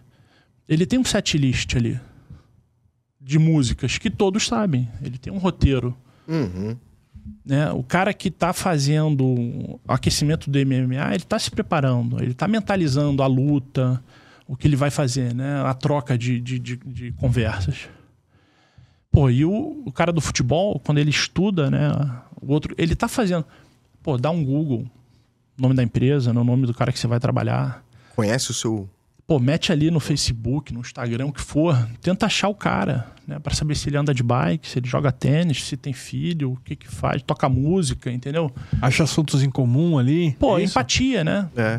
ele tem um set list ali de músicas que todos sabem. Ele tem um roteiro Uhum. né? O cara que está fazendo o aquecimento do MMA, ele está se preparando, ele está mentalizando a luta, o que ele vai fazer, né? A troca de, de, de, de conversas. Pô, e o, o cara do futebol, quando ele estuda, né? O outro, ele está fazendo. Pô, dá um Google, nome da empresa, no nome do cara que você vai trabalhar. Conhece o seu. Pô, mete ali no Facebook, no Instagram, o que for. Tenta achar o cara, né? Pra saber se ele anda de bike, se ele joga tênis, se tem filho, o que que faz, toca música, entendeu? Acha assuntos em comum ali. Pô, é empatia, né? É.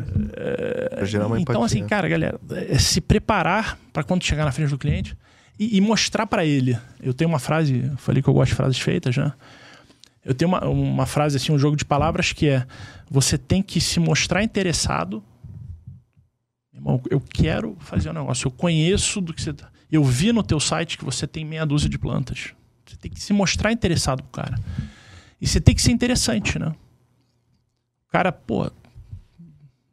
Pra gerar uma então, empatia. assim, cara, galera, é se preparar pra quando chegar na frente do cliente e, e mostrar pra ele. Eu tenho uma frase, eu falei que eu gosto de frases feitas, né? Eu tenho uma, uma frase, assim, um jogo de palavras que é: você tem que se mostrar interessado. Irmão, eu quero fazer um negócio, eu conheço do que você. tá- Eu vi no teu site que você tem meia dúzia de plantas. Você tem que se mostrar interessado pro cara. E você tem que ser interessante, né? O cara, pô,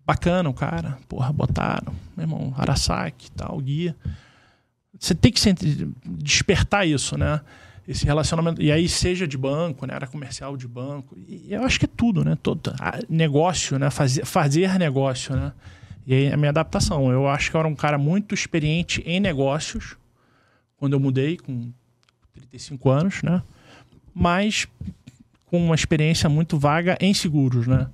bacana o cara, porra, botaram, meu irmão, Arasaki tal, guia. Você tem que despertar isso, né? Esse relacionamento. E aí, seja de banco, né? Era comercial de banco. E eu acho que é tudo, né? Todo, negócio, né? Fazer, fazer negócio, né? E aí, a minha adaptação. Eu acho que eu era um cara muito experiente em negócios quando eu mudei, com 35 anos, né? Mas com uma experiência muito vaga em seguros, né?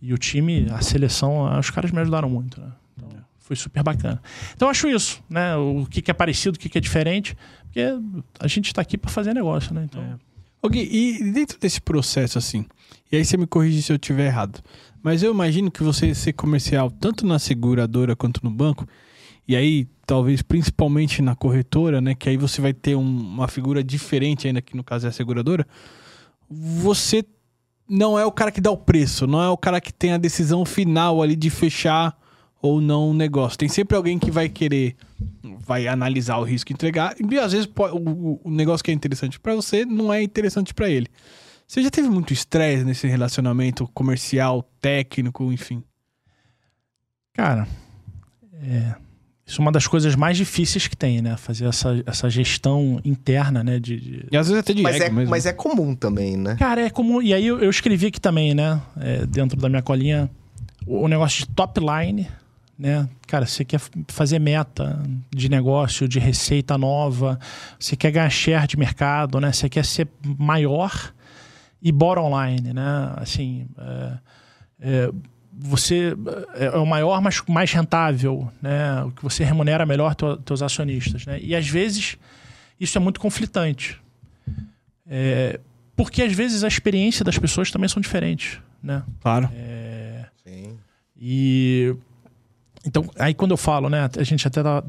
E o time, a seleção, os caras me ajudaram muito, né? Então, foi super bacana. Então, acho isso, né? O que, é parecido, o que, é diferente. Porque a gente está aqui para fazer negócio, né? Então, É. E dentro desse processo, assim, e aí você me corrige se eu estiver errado, mas eu imagino que você ser comercial tanto na seguradora quanto no banco, e aí talvez principalmente na corretora, né, que aí você vai ter um- uma figura diferente ainda, que no caso é a seguradora, você não é o cara que dá o preço, não é o cara que tem a decisão final ali de fechar ou não o negócio. Tem sempre alguém que vai querer, vai analisar o risco e entregar. E às vezes o, negócio que é interessante pra você não é interessante pra ele. Você já teve muito estresse nesse relacionamento comercial, técnico, enfim? cara, é, Isso é uma das coisas mais difíceis que tem, né? Fazer essa, essa gestão interna, né? De, de- E às vezes até de Mas ego é, mesmo. mas é comum também, né? Cara, é como. E aí eu, eu escrevi aqui também, né? é, dentro da minha colinha, o, o negócio de top line, né? Cara, você quer fazer meta de negócio, de receita nova, você quer ganhar share de mercado, né? Você quer ser maior e bottom line, né? Assim, é, é, você é é o maior, mas mais rentável, né? O que você remunera melhor teu, teus acionistas, né? E às vezes isso é muito conflitante. É, porque às vezes a experiência das pessoas também são diferentes, né? Claro. Sim. E então, aí quando eu falo, né, a gente até tá,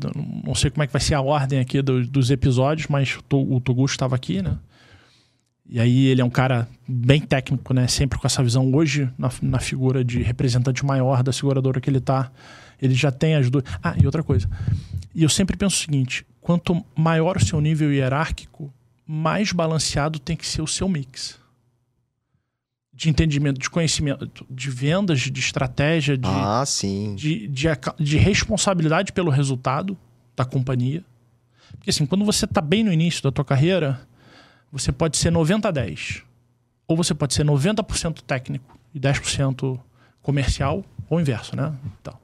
não sei como é que vai ser a ordem aqui do- dos episódios, mas o To- o Toguchi estava aqui, né? E aí ele é um cara bem técnico, né? Sempre com essa visão hoje na, na figura de representante maior da seguradora que ele tá. Ele já tem as duas. Ah, e outra coisa. E eu sempre penso o seguinte: quanto maior o seu nível hierárquico, mais balanceado tem que ser o seu mix. De entendimento, de conhecimento, de vendas, de estratégia, de, Ah, sim. de, de, de responsabilidade pelo resultado da companhia. Porque assim, quando você está bem no início da tua carreira, você pode ser 90 a 10. Ou você pode ser 90% técnico e 10% comercial, ou inverso, né? Então.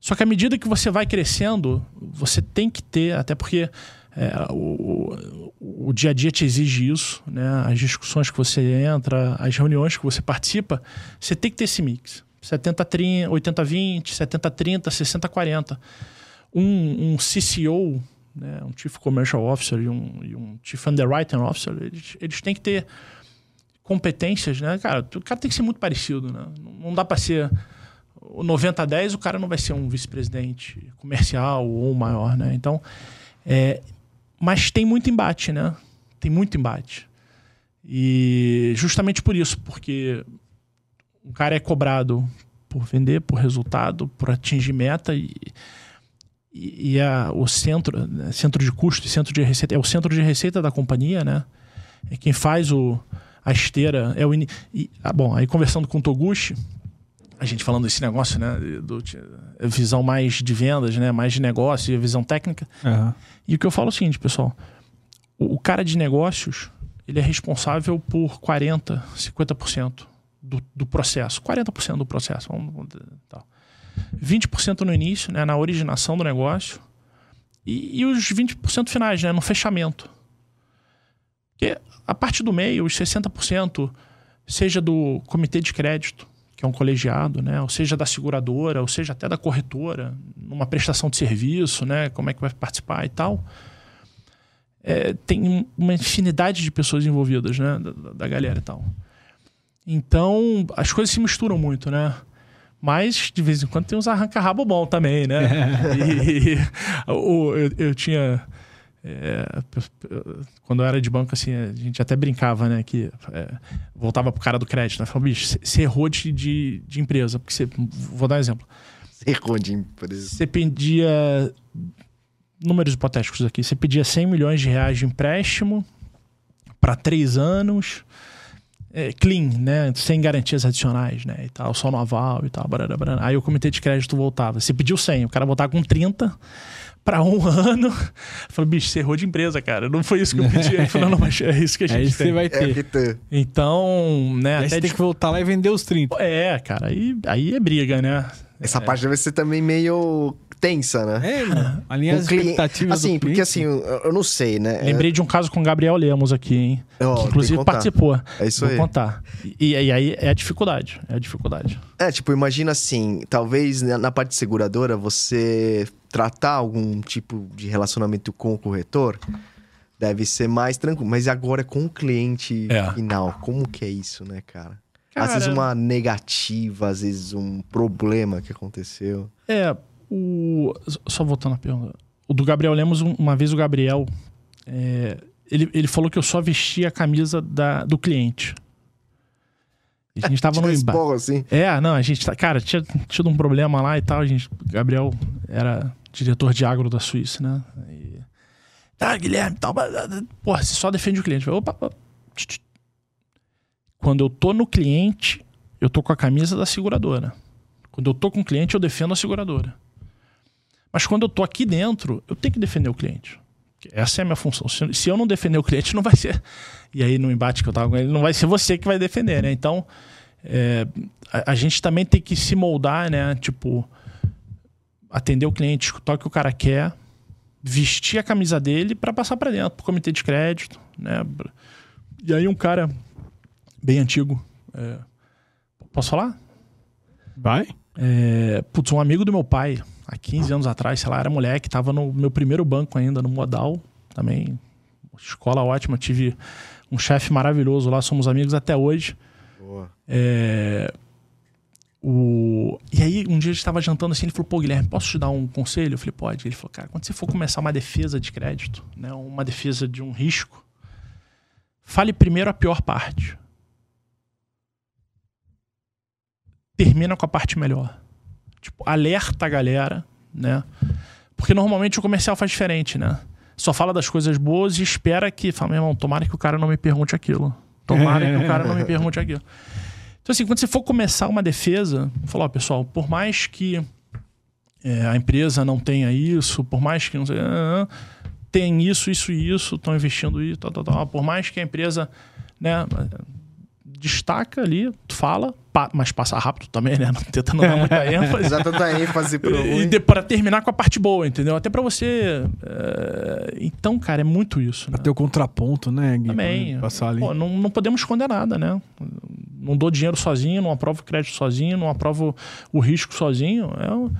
Só que à medida que você vai crescendo, você tem que ter, até porque é, o, o, o dia a dia te exige isso, né? As discussões que você entra, as reuniões que você participa, você tem que ter esse mix. 70 30, 80 20, 70 30, 60 40. Um, um CCO, né, um Chief Commercial Officer e um, e um Chief Underwriting Officer, eles, eles têm que ter competências, né? Cara, o cara tem que ser muito parecido, né? Não- dá para ser o 90 a 10, o cara não vai ser um vice-presidente comercial ou maior, né? Então, é, mas tem muito embate, né? Tem muito embate. E justamente por isso, porque o cara é cobrado por vender, por resultado, por atingir meta e, e, e a, o centro, né, centro de custo e centro de receita, é o centro de receita da companhia, né? É quem faz o, a esteira, é o ini- e, ah, bom, aí conversando com o Toguchi, a gente falando desse negócio, né, do, visão mais de vendas, né, mais de negócio e visão técnica, Aham. e o que eu falo é o seguinte, pessoal. O, o cara de negócios, ele é responsável por 40%, 50% do, do processo. 40% do processo. Vamos, vamos, tal. 20% no início, né, na originação do negócio. E, e os 20% finais, né, no fechamento. Porque a parte do meio, os 60%, seja do comitê de crédito, que é um colegiado, né? Ou seja da seguradora, ou seja até da corretora, numa prestação de serviço, né? Como é que vai participar e tal. É, tem um- uma infinidade de pessoas envolvidas, né? Da- da galera e tal. Então, as coisas se misturam muito, né? Mas, de vez em quando, tem uns arranca-rabo bom também, né? E, o- eu, eu tinha... é, quando eu era de banco, assim, a gente até brincava, né? Que é, voltava pro cara do crédito, né? Falava, bicho, você errou de, de, de empresa. Porque você... Vou dar um exemplo. Errou de empresa. Você pedia... Números hipotéticos aqui. Você pedia 100 milhões de reais de empréstimo para três anos... é, clean, né? Sem garantias adicionais, né? E tal, só no aval e tal. Barará, barará. Aí o comitê de crédito voltava. Você pediu 100, o cara voltava com 30 para um ano. Falei, bicho, você errou de empresa, cara. Não foi isso que eu pedi. Ele falou, não, mas é isso que a É gente isso que tem. você vai É ter. que tá- Então, né? Aí Até você tem de- que voltar lá e vender os 30. É, cara, aí, aí é briga, né? Essa parte deve ser também meio tensa, né? É, mano. Alinhar Com as expectativas Assim, do porque assim, eu, eu não sei, né? Lembrei de um caso com o Gabriel Lemos aqui, hein? Ó, que inclusive participou. É isso Vou aí. contar. E, e aí é a dificuldade. É a dificuldade. É, tipo, imagina assim, talvez na na parte de seguradora você tratar algum tipo de relacionamento com o corretor deve ser mais tranquilo. Mas agora é com o cliente É. final. Como que é isso, né, cara? Às Cara- vezes uma negativa, às vezes um problema que aconteceu. É, o. Só voltando à pergunta. O do Gabriel Lemos, um- uma vez o Gabriel. é, ele, ele falou que eu só vestia a camisa da, do cliente. A gente tava no esporro, assim. É, não, a gente tá. Cara, tinha tido um problema lá e tal. A gente, o Gabriel era diretor de agro da Suíça, né? E, tá, Guilherme, tal. blá. Porra, você só defende o cliente. Opa, opa. Quando eu tô no cliente, eu tô com a camisa da seguradora. Quando eu tô com o cliente, eu defendo a seguradora. Mas quando eu tô aqui dentro, eu tenho que defender o cliente. Essa é a minha função. Se, eu não defender o cliente, não vai ser. E aí, no embate que eu tava com ele, não vai ser você que vai defender, né? Então, é, a, a gente também tem que se moldar, né? Tipo, atender o cliente, escutar o que o cara quer, vestir a camisa dele para passar para dentro, pro comitê de crédito, né? E aí um cara bem antigo, é, posso falar? Vai? É, putz, um amigo do meu pai, há 15 anos atrás, sei lá, era moleque, tava no meu primeiro banco ainda, no Modal, também, escola ótima, tive um chefe maravilhoso lá, somos amigos até hoje. Boa. É, o... E aí, um dia a gente estava jantando assim, ele falou, pô, Guilherme, posso te dar um conselho? Eu falei, pode. Ele falou, cara, quando você for começar uma defesa de crédito, né, uma defesa de um risco, fale primeiro a pior parte. Termina com a parte melhor. Tipo, alerta a galera, né? Porque normalmente o comercial faz diferente, né? Só fala das coisas boas e espera que, fala, meu irmão, tomara que o cara não me pergunte aquilo. Tomara que o cara não me pergunte aquilo. Então, assim, quando você for começar uma defesa, falar, pessoal, por mais que é, a empresa não tenha isso, por mais que não sei, ah, tem isso, isso e isso, estão investindo isso, tal, tal, tal, por mais que a empresa, né, destaca ali, fala, pa- mas passa rápido também, né, não tenta não dar muita ênfase. Já tanta ênfase pro E de, para terminar com a parte boa, entendeu? Até pra você. é, Então, cara, é muito isso. Né? Pra ter o contraponto, né, Gui? Também. Passar ali. Pô, não, não podemos esconder nada, né? Não dou dinheiro sozinho, não aprovo crédito sozinho, não aprovo o risco sozinho. É um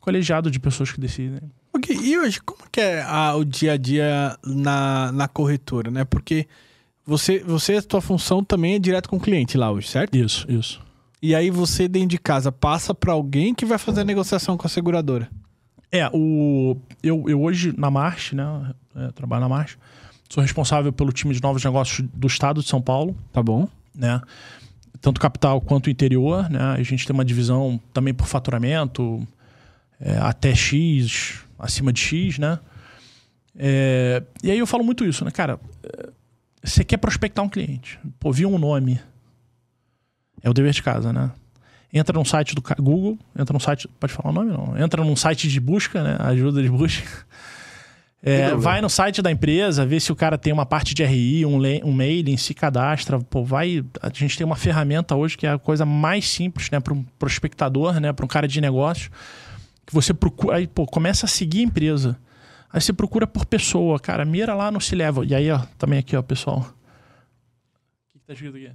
colegiado de pessoas que decidem. Ok, E hoje, como que é a- o dia a dia na, na corretora, né? Porque você, você, a tua função também é direto com o cliente lá hoje, certo? Isso, isso. E aí você dentro de casa passa pra alguém que vai fazer a negociação com a seguradora. É, o, eu, eu hoje na March, né? é, trabalho na March. Sou responsável pelo time de novos negócios do estado de São Paulo. Tá bom? né? Tanto capital quanto interior, né? A gente tem uma divisão também por faturamento, é, até X, acima de X, né? É, e aí eu falo muito isso, né, cara? é, Você quer prospectar um cliente, pô, viu um nome, é o dever de casa, né? Entra num site do Google, entra num site, pode falar o nome não? Entra num site de busca, né? Ajuda de busca. É, vai no site da empresa, vê se o cara tem uma parte de RI, um, um mailing, se cadastra. Pô, vai. A gente tem uma ferramenta hoje que é a coisa mais simples, né, para um prospectador, né, para um cara de negócio, que você procura, aí, pô, começa a seguir a empresa. Aí você procura por pessoa, cara, mira lá no se leva. E aí, ó, também aqui, ó, pessoal. O que, que tá escrito aqui?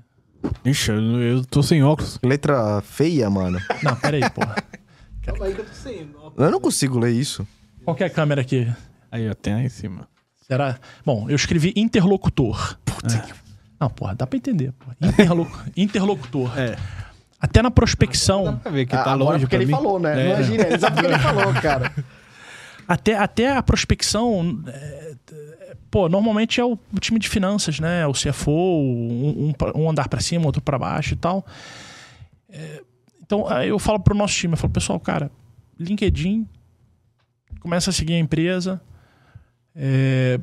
Ixi, eu, eu tô sem óculos. Letra feia, mano. Não, peraí, porra. Calma aí que eu tô sem óculos. Eu não consigo ler isso. Qual que é a câmera aqui? Aí, ó, tem aí em cima. Será? Bom, eu escrevi interlocutor. Não, porra, dá pra entender. Porra. Interlo- interlocutor. É. Até na prospecção. Dá pra ver que tá Ah, longe porque pra ele mim. falou, né? É. Imagina, ele sabe o que ele falou, cara. Até, até a prospecção. é, pô, normalmente é o, o time de finanças, né? O CFO, um, um um andar pra cima, outro pra baixo e tal. É, então, aí eu falo pro nosso time, eu falo, pessoal, cara, LinkedIn, começa a seguir a empresa. é,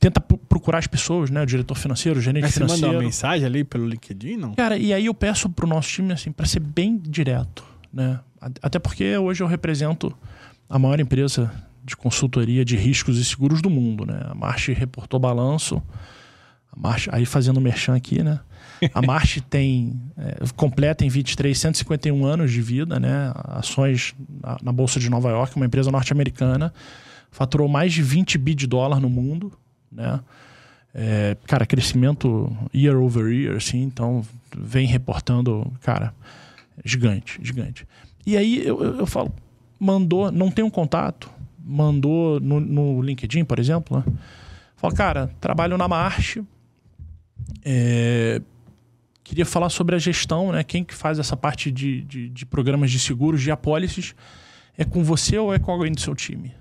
tenta procurar as pessoas, né? O diretor financeiro, o gerente Mas você manda financeiro. uma mensagem ali pelo LinkedIn, não? Cara, e aí eu peço pro nosso time, assim, para ser bem direto, né? Até porque hoje eu represento a maior empresa de consultoria de riscos e seguros do mundo, né? A March reportou balanço. A March, aí fazendo merchan aqui, né? A March tem, é, completa em 23, 151 anos de vida, né? Ações na, na Bolsa de Nova York, uma empresa norte-americana. Faturou mais de 20 bi de dólar no mundo, né? É, cara, crescimento year over year, assim, então vem reportando, cara, gigante, gigante. E aí eu, eu, eu falo, mandou, não tem um contato, mandou no, no LinkedIn, por exemplo, né? Fala, cara, trabalho na Marche, é, queria falar sobre a gestão, né? Quem que faz essa parte de, de, de programas de seguros, de apólices, é com você ou é com alguém do seu time?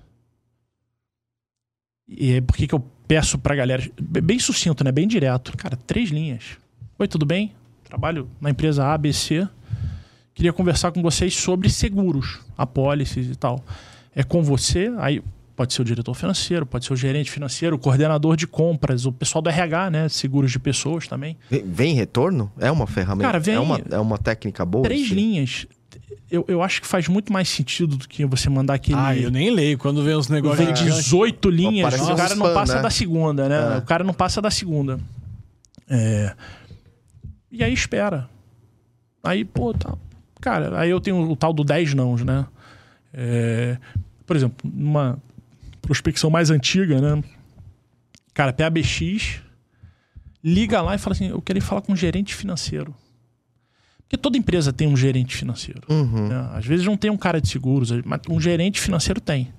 E é por que que eu peço pra galera, bem sucinto, né? Bem direto. Cara, três linhas. Oi, tudo bem? Trabalho na empresa ABC. Queria conversar com vocês sobre seguros, apólices e tal. É com você, aí pode ser o diretor financeiro, pode ser o gerente financeiro, o coordenador de compras, o pessoal do RH, né? Seguros de pessoas também. Vem, vem retorno? É uma ferramenta? Cara, vem- É uma, é uma técnica boa? Três assim? linhas. eu, eu acho que faz muito mais sentido do que você mandar aquele. Ah, eu nem leio quando vem uns negócios Vem gigantes. 18 linhas, parece o cara não spam, passa né? da segunda, né? É. O cara não passa da segunda. É. E aí espera. Aí, pô, tá. Cara, aí eu tenho o tal do 10 nãos, né? É, Por exemplo, numa prospecção mais antiga, né? Cara, PABX, liga lá e fala assim: eu queria falar com um gerente financeiro. Porque toda empresa tem um gerente financeiro. Uhum. né? Às vezes não tem um cara de seguros, mas um gerente financeiro tem.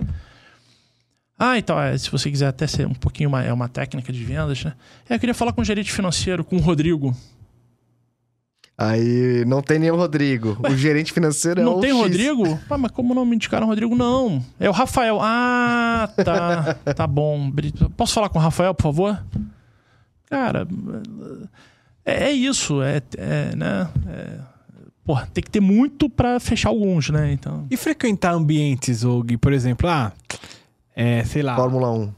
Ah, então, é, se você quiser até ser um pouquinho mais, é uma técnica de vendas, né? É, eu queria falar com o gerente financeiro, com o Rodrigo. Aí não tem nem o Rodrigo. O gerente financeiro é não o tem X. Rodrigo? Ah, mas como não me indicaram o Rodrigo? Não. É o Rafael. Ah, tá. tá bom. Posso falar com o Rafael, por favor? Cara, é, é isso. É, é, né? É, porra, tem que ter muito pra fechar alguns, né? Então. E frequentar ambientes, Gui, por exemplo, ah, é, sei lá, Fórmula 1.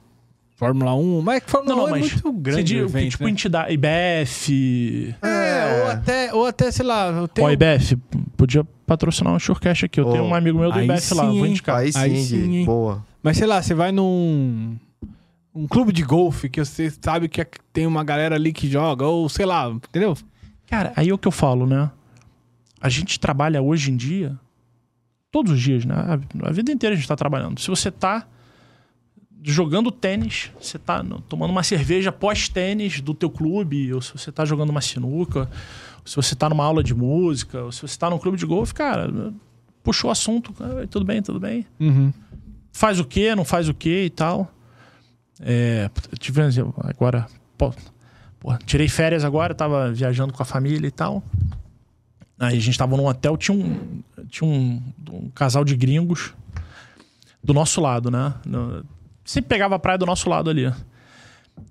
Fórmula 1, mas é que Fórmula Não, 1 não, é mas muito grande diz, o evento, tipo, né? entidade. IBF. É, ou até, ou até, sei lá, eu tenho... Ó, IBF, podia patrocinar um Surecast aqui. Eu Ô, tenho um amigo meu do IBF lá, sim, vou hein? indicar. Aí sim, Aí sim, hein? Boa. Mas sei lá, você vai num um clube de golfe que você sabe que tem uma galera ali que joga, ou sei lá, entendeu? Cara, aí é o que eu falo, né? A gente trabalha hoje em dia, todos os dias, né? A, a vida inteira a gente tá trabalhando. Se você tá jogando tênis, você tá no- tomando uma cerveja pós-tênis do teu clube, ou se você tá jogando uma sinuca, ou se você tá numa aula de música, ou se você tá num clube de golfe, cara, puxou o assunto, tudo bem, tudo bem. Uhum. faz o quê, não faz o quê e tal. É, tive agora, pô, pô, tirei férias agora, tava viajando com a família e tal. Aí a gente tava num hotel, tinha um, tinha um, um casal de gringos do nosso lado, né? No- sempre pegava a praia do nosso lado ali.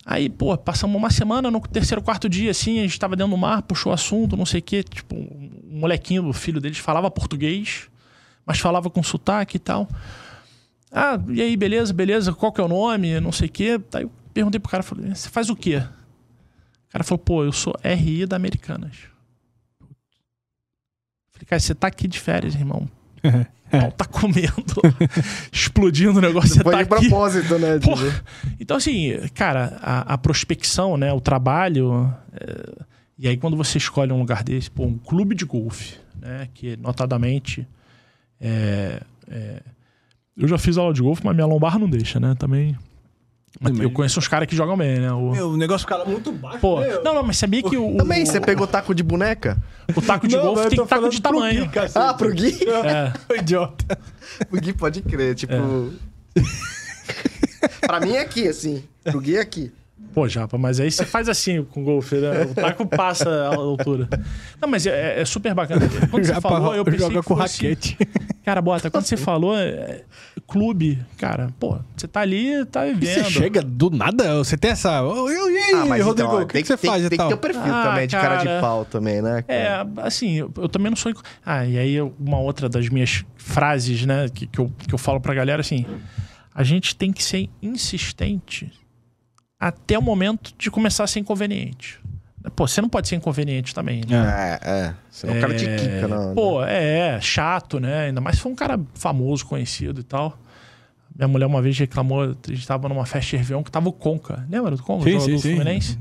Aí, pô, passamos uma semana, no terceiro, quarto dia, assim, a gente tava dentro do mar, puxou assunto, não sei o quê. Tipo, um molequinho, o filho deles, falava português, mas falava com sotaque e tal. Ah, e aí, beleza, beleza, qual que é o nome, não sei o quê. Aí eu perguntei pro cara, falei, você faz o quê? O cara falou, pô, eu sou RI da Americanas. Falei, cara, você tá aqui de férias, irmão. O pau tá comendo, explodindo o negócio, você Foi tá de aqui. propósito, né? Porra. Então, assim, cara, a, a prospecção, né? O trabalho. é, E aí, quando você escolhe um lugar desse, pô, um clube de golfe, né? Que, notadamente. é, é, eu já fiz aula de golfe, mas minha lombar não deixa, né? Também. Mas eu conheço uns caras que jogam bem, né? O, Meu, o negócio fica muito baixo. pô, meu. não, não, mas sabia que o, Também, o, você pegou taco de boneca? o taco de Não, golfe tem taco de pro tamanho. Gui, cacete. Ah, pro Gui? É. Idiota. O Gui pode crer, tipo. É. pra mim é aqui, assim. Pro Gui é aqui. Pô, Japa, mas aí você faz assim com o golfe, né? O taco passa a altura. Não, mas é, é super bacana. Quando você Já falou, eu pensei joga que com fosse- raquete. Cara, Bota, quando você falou é, clube, cara, pô, você tá ali, tá E vivendo. você chega do nada? Você tem essa. Ô, eu- E aí, Rodrigo? então, ó, o que, tem que você tem- faz e Tem que tal? ter o perfil Ah, também, de cara, cara. de pau também, né? cara? É, assim, eu, eu também não sou. Ah, e aí uma outra das minhas frases, né, que, que, eu, que eu falo pra galera, assim, a gente tem que ser insistente até o momento de começar a ser inconveniente. Pô, você não pode ser inconveniente também, né? É, é. Senão o cara te quica, não. Pô, é, é, chato, né? Ainda mais se for um cara famoso, conhecido e tal. Minha mulher uma vez reclamou, a gente tava numa festa de Réveillon que tava o Conca. Lembra do Conca? Sim, jogador sim, do sim. Fluminense?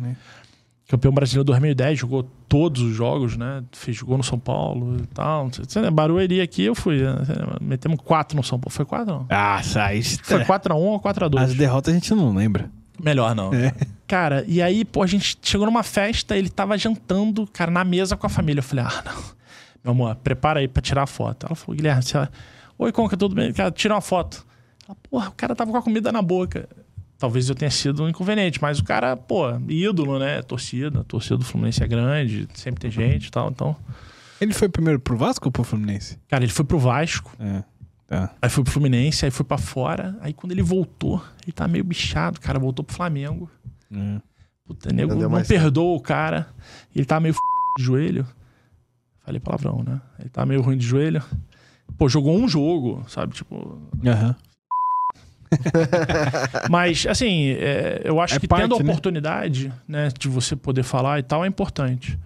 Campeão brasileiro 2010, jogou todos os jogos, né? Fez, jogou no São Paulo e tal. Não sei- Você lembra? Barueri aqui, eu fui. né? Metemos quatro no São Paulo. Foi quatro, não? Ah, sai. Foi é- 4x1 ou 4x2? As derrotas a gente não lembra. Melhor não. Cara, e aí, pô, a gente chegou numa festa, ele tava jantando, cara, na mesa com a família. Eu falei, ah, não. Meu amor, prepara aí pra tirar a foto. Ela falou, Guilherme, você... Oi, Conca, tudo bem? Cara, tira uma foto. Ela, porra, o cara tava com a comida na boca. Talvez eu tenha sido um inconveniente, mas o cara, pô, ídolo, né? Torcida, a torcida do Fluminense é grande, sempre tem gente e tal. Então, Ele foi primeiro pro Vasco ou pro Fluminense? cara, ele foi pro Vasco, É. Tá. aí foi pro Fluminense, aí foi pra fora. Aí quando ele voltou, ele tá meio bichado, cara, voltou pro Flamengo. É. Puta, nego Não não, perdoa o cara. Ele tá meio f... de joelho. Falei palavrão, né? Ele tá meio ruim de joelho. Pô, jogou um jogo, sabe? Tipo. Aham. Mas, assim, é, eu acho É que parte, tendo a né? oportunidade, né, de você poder falar e tal, é importante.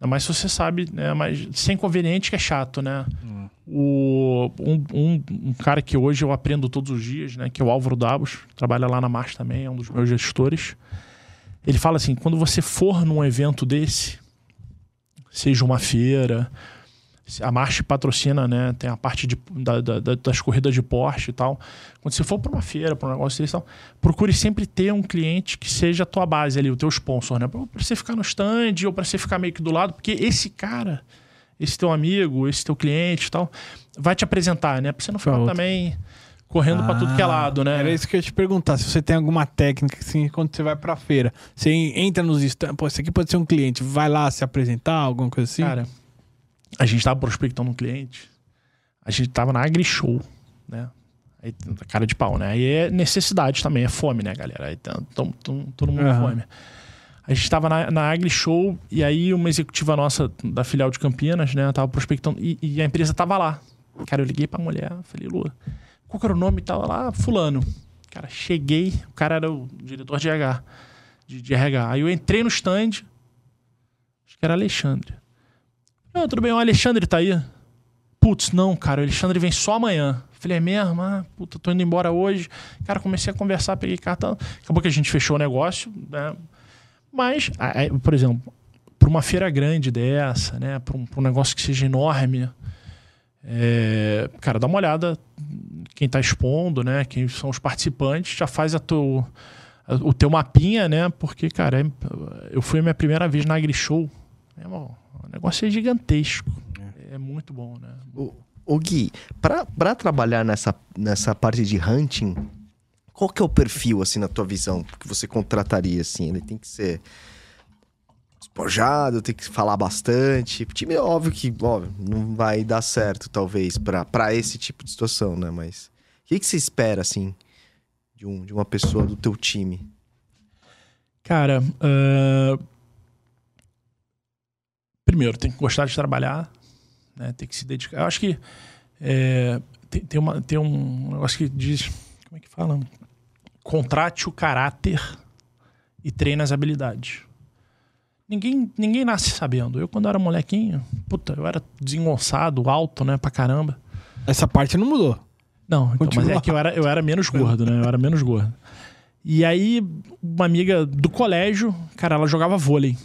Ainda mais se você sabe, né? Mas sem inconveniente que é chato, né? O, um, um, um cara que hoje eu aprendo todos os dias, né? Que é o Álvaro Dabos, trabalha lá na Mars também, é um dos meus gestores. Ele fala assim: quando você for num evento desse, seja uma feira, a March patrocina, né? Tem a parte de, da, da, das corridas de Porsche e tal. Quando você for para uma feira, para um negócio desse tal, procure sempre ter um cliente que seja a tua base ali, o teu sponsor, né? Para você ficar no stand ou para você ficar meio que do lado, porque esse cara, esse teu amigo, esse teu cliente e tal, vai te apresentar, né? Para você não ficar também correndo ah, para tudo que é lado, né? Era isso que eu ia te perguntar, se você tem alguma técnica assim, quando você vai para feira, você entra nos stands, pô, esse aqui pode ser um cliente, vai lá se apresentar, alguma coisa assim? Cara, a gente tava prospectando um cliente, a gente tava na AgriShow, né? Aí, cara de pau, né? Aí é necessidade também, é fome, né, galera? Aí tá, tom, tom, todo mundo uhum. fome. A gente tava na, na AgriShow e aí uma executiva nossa da filial de Campinas, né? Tava prospectando e, e a empresa tava lá. Cara, eu liguei pra mulher, falei, Lua, qual era o nome e tal? Lá, fulano. Cara, cheguei, o cara era o diretor de RH, de, de RH. Aí eu entrei no stand, acho que era Alexandre. Não, tudo bem, o Alexandre tá aí. Putz, não, cara, o Alexandre vem só amanhã. Falei, é mesmo? Ah, puta, tô indo embora hoje. Cara, comecei a conversar, peguei cartão. Acabou que a gente fechou o negócio, né? Mas, por exemplo, para uma feira grande dessa, né? Para um, um, negócio que seja enorme, é... cara, dá uma olhada quem está expondo, né? Quem são os participantes, já faz a teu, o teu mapinha, né? Porque, cara, é... eu fui a minha primeira vez na AgriShow. É, o negócio é gigantesco. É, é muito bom, né? O, o Gui, para trabalhar nessa, nessa parte de hunting, qual que é o perfil, assim, na tua visão, que você contrataria, assim? Ele tem que ser despojado, tem que falar bastante. O time, é óbvio que óbvio, não vai dar certo, talvez, para esse tipo de situação, né? Mas que, que você espera, assim, de, um, de uma pessoa do teu time? Cara, uh, primeiro, tem que gostar de trabalhar, né? tem que se dedicar. Eu acho que é, tem, tem, uma, tem um negócio que diz. Como é que fala? Contrate o caráter e treine as habilidades. Ninguém, ninguém nasce sabendo. Eu, quando era molequinho, puta, eu era desengonçado, alto, né, pra caramba. Essa parte não mudou. Não, então, mas é que eu era, eu era menos gordo, né? Eu era menos gordo. E aí, uma amiga do colégio, cara, ela jogava vôlei.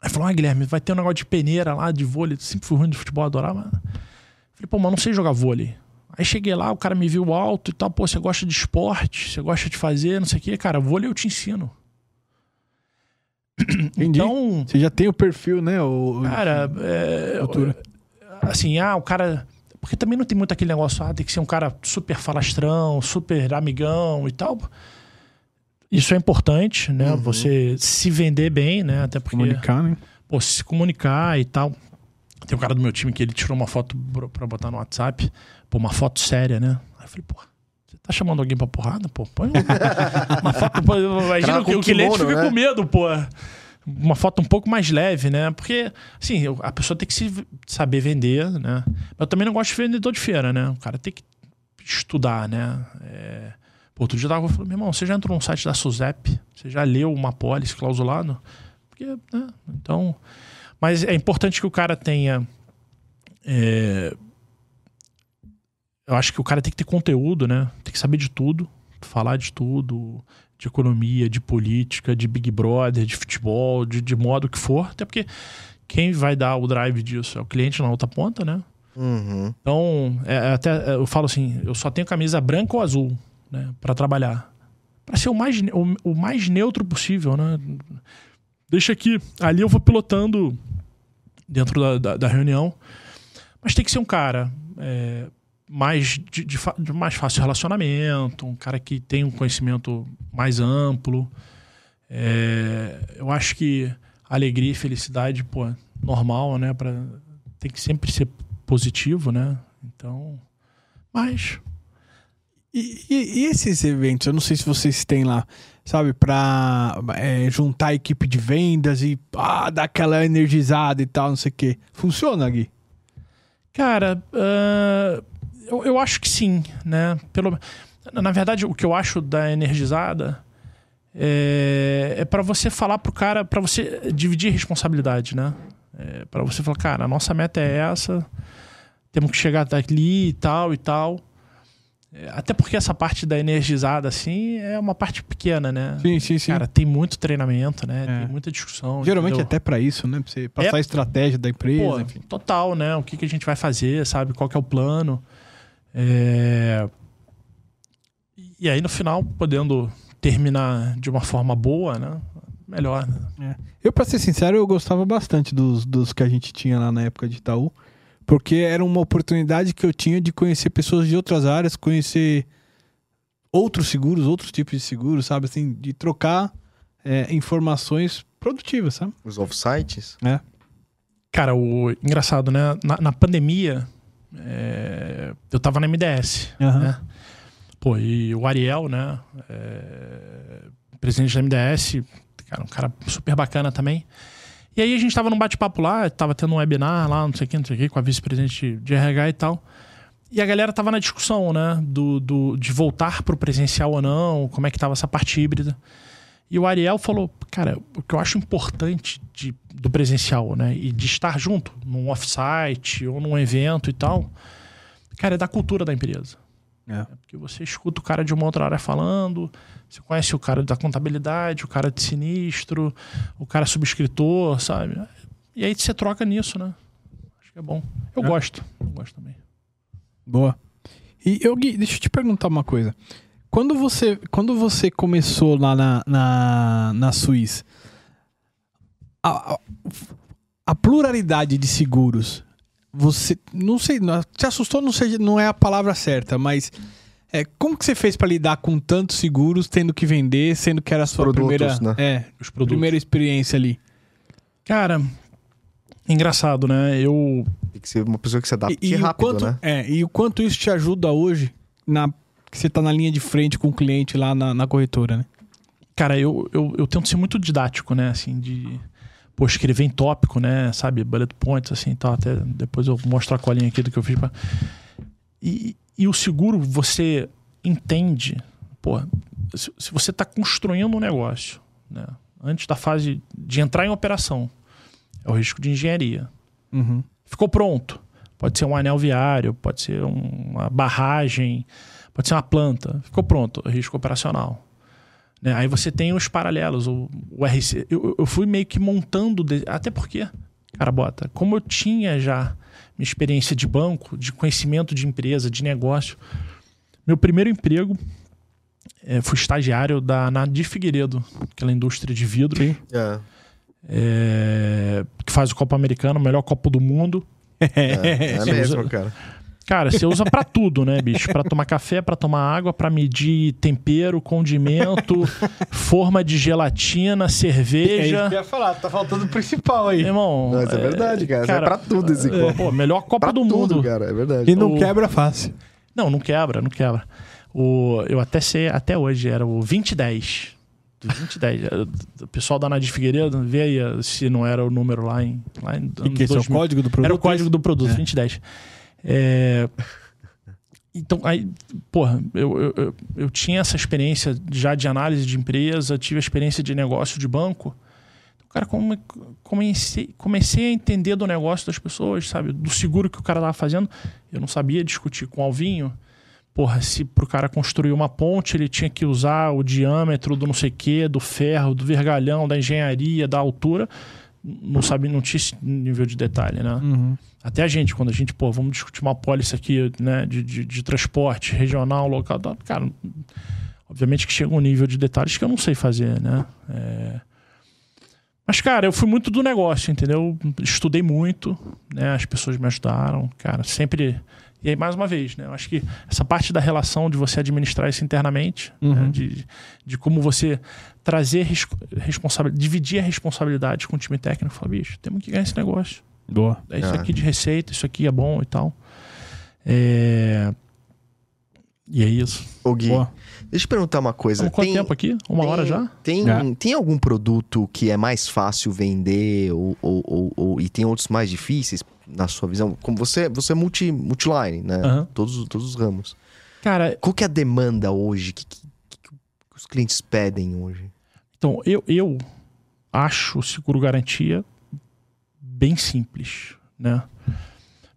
Aí falou: Ah, Guilherme, vai ter um negócio de peneira lá, de vôlei. Sempre fui ruim de futebol, adorava. Falei, pô, mas não sei jogar vôlei. Aí cheguei lá, o cara me viu alto e tal, pô, você gosta de esporte, você gosta de fazer, não sei o quê. Cara, vôlei eu te ensino. Entendi. Então. Você já tem o perfil, né? O, cara, é, assim, ah, o cara. Porque também não tem muito aquele negócio, ah, tem que ser um cara super falastrão, super amigão e tal. Isso é importante, né? Uhum. Você se vender bem, né? Até porque. Comunicar, né? Pô, se comunicar e tal. Tem um cara do meu time que ele tirou uma foto pra botar no WhatsApp. Pô, uma foto séria, né? Aí eu falei, pô, você tá chamando alguém pra porrada? Pô, põe uma foto. Pô, imagina que o cliente fica né? com medo, pô. Uma foto um pouco mais leve, né? Porque, assim, a pessoa tem que se saber vender, né? Eu também não gosto de vendedor de feira, né? O cara tem que estudar, né? É outro dia eu falando, meu irmão, você já entrou no site da SUSEP? Você já leu uma pólice clausulado? Porque, né? Então. Mas é importante que o cara tenha. É, eu acho que o cara tem que ter conteúdo, né? Tem que saber de tudo, falar de tudo, de economia, de política, de Big Brother, de futebol, de, de modo que for. Até porque quem vai dar o drive disso é o cliente na outra ponta, né? Uhum. Então, é, até eu falo assim, eu só tenho camisa branca ou azul né, para trabalhar. Para ser o mais, o, o, mais neutro possível, né? Deixa aqui. Ali eu vou pilotando dentro da, da, da reunião. Mas tem que ser um cara é, mais de, de, de, mais fácil relacionamento, um cara que tem um conhecimento mais amplo. É, eu acho que alegria e felicidade, pô, normal, né? Pra, tem que sempre ser positivo, né? Então, mas e, e, e, esses eventos, eu não sei se vocês têm lá, sabe, pra é, juntar a equipe de vendas e ah, dar aquela energizada e tal, não sei o quê. Funciona, Gui? Cara, uh, eu, eu acho que sim, né? Pelo, na verdade, o que eu acho da energizada é, é para você falar pro cara, para você dividir responsabilidade, né? É, para você falar, cara, a nossa meta é essa temos que chegar dali e tal e tal. É, Até porque essa parte da energizada, assim, é uma parte pequena, né? Sim, sim, sim. Cara, tem muito treinamento, né? É. Tem muita discussão. Geralmente entendeu? até pra isso, né? Pra você passar É. a estratégia da empresa, Pô, total, né? O que, que a gente vai fazer, sabe? Qual que é o plano. É, E aí, no final, podendo terminar de uma forma boa, né? Melhor, né? Eu, pra ser sincero, eu gostava bastante dos, dos que a gente tinha lá na época de Itaú, porque era uma oportunidade que eu tinha de conhecer pessoas de outras áreas, conhecer outros seguros, outros tipos de seguros, sabe? Assim, de trocar é, informações produtivas, sabe? Os offsites? Cara, o engraçado, né? Na, na pandemia, é, eu tava na MDS, Aham. né? Pô, e o Ariel, né? é, presidente da MDS, cara, um cara super bacana também. E aí a gente tava num bate-papo lá, tava tendo um webinar lá, não sei o que, não sei o que, com a vice-presidente de RH e tal. E a galera tava na discussão, né? Do, do, de voltar pro presencial ou não, como é que tava essa parte híbrida. E o Ariel falou, cara, o que eu acho importante de, do presencial, né? E de estar junto num offsite ou num evento e tal, cara, é da cultura da empresa. É. Porque você escuta o cara de uma outra área falando, você conhece o cara da contabilidade, o cara de sinistro, o cara subscritor, sabe? E aí você troca nisso, né? Acho que é bom. Eu É. gosto. Eu gosto também. Boa. E eu, Gui, deixa eu te perguntar uma coisa. Quando você, quando você começou lá na, na, na Suíça, a, a- a pluralidade de seguros, você, não sei, te assustou, não, sei, não é a palavra certa, mas é, como que você fez para lidar com tantos seguros, tendo que vender, sendo que era a sua Produtos, primeira, né? é, Os produtos. primeira experiência ali? Cara, engraçado, né? Eu. Tem que ser uma pessoa que se adapte e, e rápido, quanto, né? É, e o quanto isso te ajuda hoje na que você tá na linha de frente com o cliente lá na, na corretora, né? Cara, eu, eu, eu tento ser muito didático, né? Assim, de. Pô, escrever em tópico, né? Sabe? Bullet points, assim tal. Até depois eu mostro a colinha aqui do que eu fiz. Pra... E, e o seguro, você entende. Pô, se, se você está construindo um negócio, né? Antes da fase de entrar em operação, é o risco de engenharia. Uhum. Ficou pronto. Pode ser um anel viário, pode ser uma barragem, pode ser uma planta. Ficou pronto, risco operacional. Né? Aí você tem os paralelos, o, o RC. Eu, eu fui meio que montando, de- até porque, cara, bota, como eu tinha já minha experiência de banco, de conhecimento de empresa, de negócio, meu primeiro emprego eh, fui estagiário da Nadir Figueiredo, aquela indústria de vidro. Sim. É. eh, que faz o Copa Americano, o melhor copo do mundo. É, é mesmo, cara. Cara, você usa pra tudo, né, bicho? Pra tomar café, pra tomar água, pra medir tempero, condimento, forma de gelatina, É isso cerveja. que eu ia falar, tá faltando o principal aí. Irmão, Não, isso é verdade, cara. é pra tudo esse é, copo. pô, melhor copa Pra do tudo, mundo. cara. É verdade. E não o- quebra fácil. Não, não quebra, não quebra. O, eu até sei, até hoje, era o 2010. Do 2010. O pessoal da Nadir Figueiredo, vê aí se não era o número lá em. Lá em E que esse é o 2000. código do produto? Era o código do produto, É. 2010. É, Então, aí, porra, eu, eu, eu, tinha essa experiência já de análise de empresa, tive a experiência de negócio de banco. Cara, come- comecei, comecei a entender do negócio das pessoas, sabe? Do seguro que o cara tava fazendo. Eu não sabia discutir com o Alvinho. Porra, se pro cara construir uma ponte, ele tinha que usar o diâmetro do não sei o quê, do ferro, do vergalhão, da engenharia, da altura. Não sabia, não tinha esse nível de detalhe, né? Uhum. Até a gente, quando a gente, pô, vamos discutir uma pólice aqui, né, de, de, de transporte regional, local, cara, obviamente que chega um nível de detalhes que eu não sei fazer, né? É... Mas, cara, eu fui muito do negócio, entendeu? Estudei muito, né? As pessoas me ajudaram, cara, sempre. E aí, mais uma vez, né? Eu acho que essa parte da relação de você administrar isso internamente, Uhum. né? de, de como você trazer responsabilidade, dividir a responsabilidade com o time técnico, falar, bicho, temos que ganhar esse negócio. Boa. É isso Ah. aqui de receita, isso aqui é bom e tal. É... E é isso. Ô, Gui, Boa. deixa eu perguntar uma coisa. Estamos quanto Tem- tempo aqui? Uma tem- hora já? Tem, É. tem algum produto que é mais fácil vender ou, ou- ou- ou- e tem outros mais difíceis, na sua visão? Como você, você é multi, multiline, né? Aham. Todos, todos os ramos. Cara, Qual que é a demanda hoje? O que, que- que os clientes pedem hoje? então, eu, eu acho o seguro garantia bem simples, né?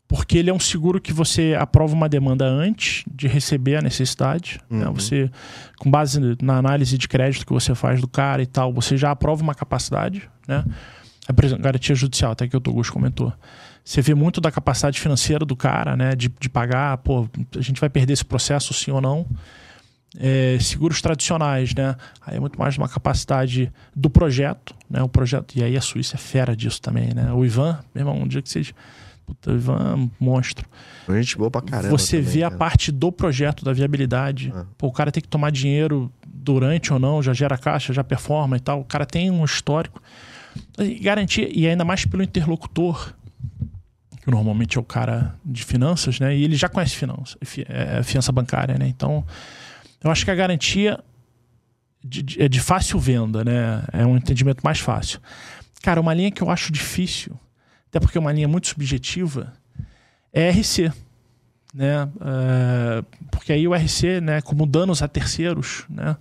porque ele é um seguro que você aprova uma demanda antes de receber a necessidade. Né? Uhum. Você, com base na análise de crédito que você faz do cara e tal, você já aprova uma capacidade. Né? É, por exemplo, garantia judicial, até que o Togus comentou. Você vê muito da capacidade financeira do cara, né? De, de pagar, pô, a gente vai perder esse processo sim ou não. É, seguros tradicionais, né? Aí é muito mais uma capacidade do projeto, né? O projeto, e aí a Suíça é fera disso também, né? O Ivan, meu irmão, um dia que vocês. Puta, o Ivan é um monstro. Gente boa pra caramba. Você também, vê a cara. parte do projeto, da viabilidade. Ah. Pô, o cara tem que tomar dinheiro durante ou não, já gera caixa, já performa e tal. O cara tem um histórico. E garantia, e ainda mais pelo interlocutor, que normalmente é o cara de finanças, né? E ele já conhece finanças, fi- é, fiança bancária, né? Então, eu acho que a garantia de- de- é de fácil venda, né? É um entendimento mais fácil. Cara, uma linha que eu acho difícil, até porque é uma linha muito subjetiva, é RC. Né? É, porque aí o RC, né, como danos a terceiros, né?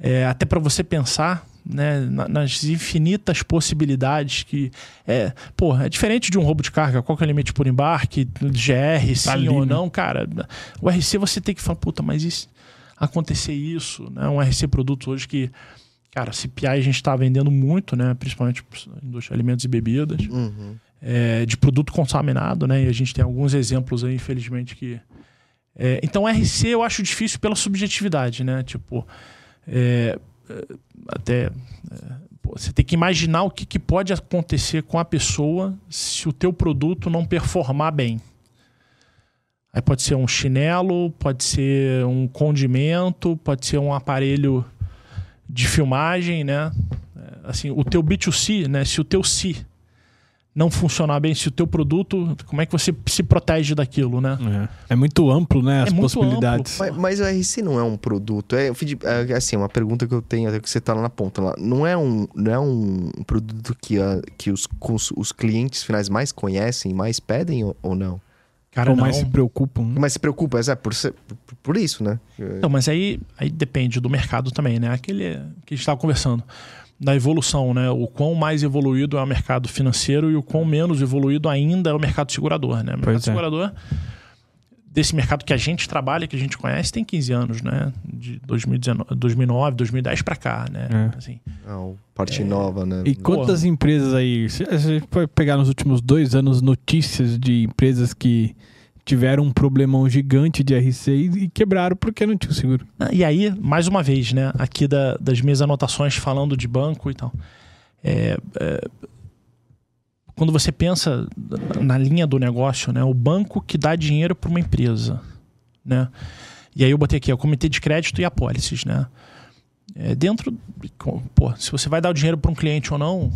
É, até para você pensar né, na- nas infinitas possibilidades que é, pô, é diferente de um roubo de carga, qual que é o limite por embarque, GR, sim ali, ou né? não, cara. O RC você tem que falar, puta, mas e se acontecer isso, né? Um RC produto hoje que, cara, CPI a gente está vendendo muito, né? Principalmente indústria de alimentos e bebidas Uhum. é, de produto contaminado, né? E a gente tem alguns exemplos aí, infelizmente, que. É, então, RC eu acho difícil pela subjetividade, né? Tipo, é, até. é, pô, você tem que imaginar o que, que pode acontecer com a pessoa se o teu produto não performar bem. Aí pode ser um chinelo, pode ser um condimento, pode ser um aparelho de filmagem, né? É, Assim, o teu B2C, né? Se o teu C não funcionar bem, se o teu produto, como é que você se protege daquilo, né? É, É muito amplo, né? As É possibilidades. Mas, mas o RC não é um produto. É, feed- é, assim, uma pergunta que eu tenho, até que você tá lá na ponta lá. Não é um, não é um produto que, a- que os, cons- os clientes finais mais conhecem, mais pedem ou, ou não? Cara, Ou não. mais se preocupam. né? Mas se preocupa, é por, ser- por, por isso, né? Então, mas aí, aí depende do mercado também, né? Aquele que a gente estava conversando. Da evolução, né? O quão mais evoluído é o mercado financeiro e o quão menos evoluído ainda é o mercado segurador, né? O mercado Pois é. segurador, desse mercado que a gente trabalha, que a gente conhece, tem 15 anos, né? De 2019, 2009, 2010 para cá, né? É. Assim, Não, parte nova, né? E quantas empresas aí? Se- A gente pode pegar nos últimos dois anos notícias de empresas que tiveram um problemão gigante de RC e, quebraram porque não tinha seguro. Ah, E aí, mais uma vez, né? Aqui da- das minhas anotações falando de banco e tal. É, é, quando você pensa na linha do negócio, né? O banco que dá dinheiro para uma empresa, né? E aí eu botei aqui, ó, o comitê de crédito e apólices, né? É, dentro, pô, se você vai dar o dinheiro para um cliente ou não,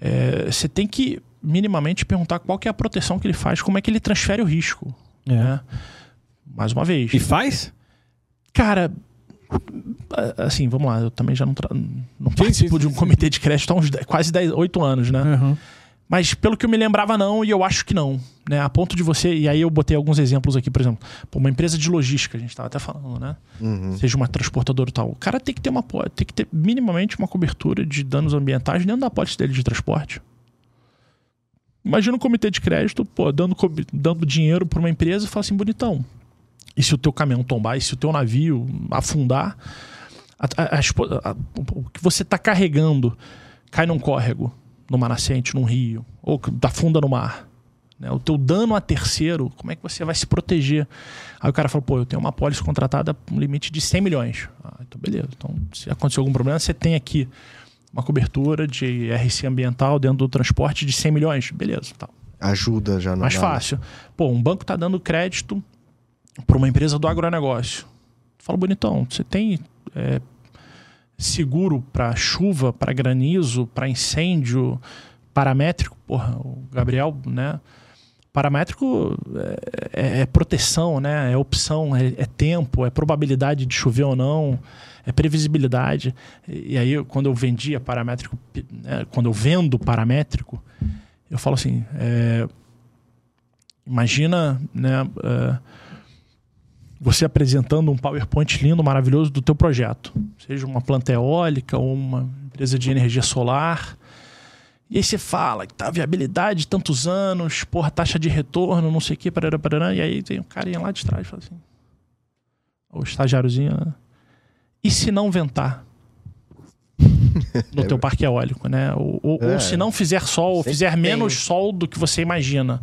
é, você tem que minimamente perguntar qual que é a proteção que ele faz, como é que ele transfere o risco, né? Mais uma vez. E faz? Cara, assim, vamos lá, eu também já não, tra- não Sim, participo sim, de um sim, comitê de crédito há uns dez- quase 10, 8 anos, né? Uhum. Mas pelo que eu me lembrava, não, e eu acho que não. Né? A ponto de você. E aí eu botei alguns exemplos aqui, por exemplo, pô, uma empresa de logística, a gente estava até falando, né? Uhum. Seja uma transportadora e tal. O cara tem que ter uma tem que ter minimamente uma cobertura de danos ambientais dentro da pólice dele de transporte. Imagina um comitê de crédito, pô, dando, dando dinheiro para uma empresa e fala assim, bonitão. E se o teu caminhão tombar, e se o teu navio afundar, a- a- a o que você está carregando cai num córrego, numa nascente, num rio, ou afunda no mar. né? O teu dano a terceiro, como é que você vai se proteger? Aí o cara falou, pô, eu tenho uma pólice contratada com um limite de 100 milhões. Ah, então beleza. Então, se acontecer algum problema, você tem aqui uma cobertura de RC ambiental dentro do transporte de 100 milhões. Beleza, tal. Ajuda já no Mais fácil. Pô, um banco tá dando crédito para uma empresa do agronegócio. Fala, bonitão, você tem é, seguro para chuva, para granizo, para incêndio, paramétrico? Porra, o Gabriel, né? Paramétrico é, é- é proteção, né? É opção, é, é tempo, é probabilidade de chover ou não, é previsibilidade. E, aí, quando eu vendia paramétrico, né, quando eu vendo paramétrico, eu falo assim: é, imagina, né? é, você apresentando um PowerPoint lindo, maravilhoso do teu projeto, seja uma planta eólica ou uma empresa de energia solar. E aí você fala que tá viabilidade tantos anos, porra, taxa de retorno, não sei o que, parará, parará, e aí tem um carinha lá de trás, fala assim, o estagiáriozinho, né? E se não ventar? no teu parque eólico, né? Ou, ou, É. ou se não fizer sol, ou fizer tem. menos sol do que você imagina.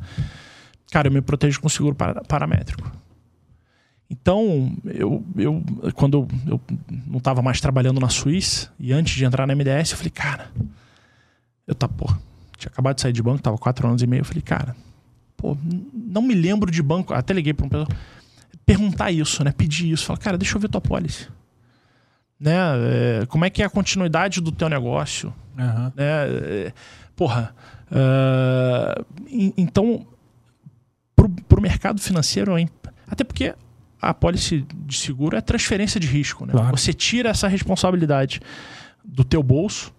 Cara, eu me protejo com seguro para- paramétrico. Então, eu, eu quando eu, não estava mais trabalhando na Suíça, e antes de entrar na MDS, eu falei, cara, eu tá, pô, tinha acabado de sair de banco, tava quatro anos e meio, eu falei, cara, pô, não me lembro de banco, até liguei para um pessoal, perguntar isso, né, pedir isso, falar, cara, deixa eu ver tua pólice. Né, é, como é que é a continuidade do teu negócio? Aham. né? É, Porra, en- então pro, pro mercado financeiro, hein? até porque a pólice de seguro é transferência de risco, né? Claro. Você tira essa responsabilidade do teu bolso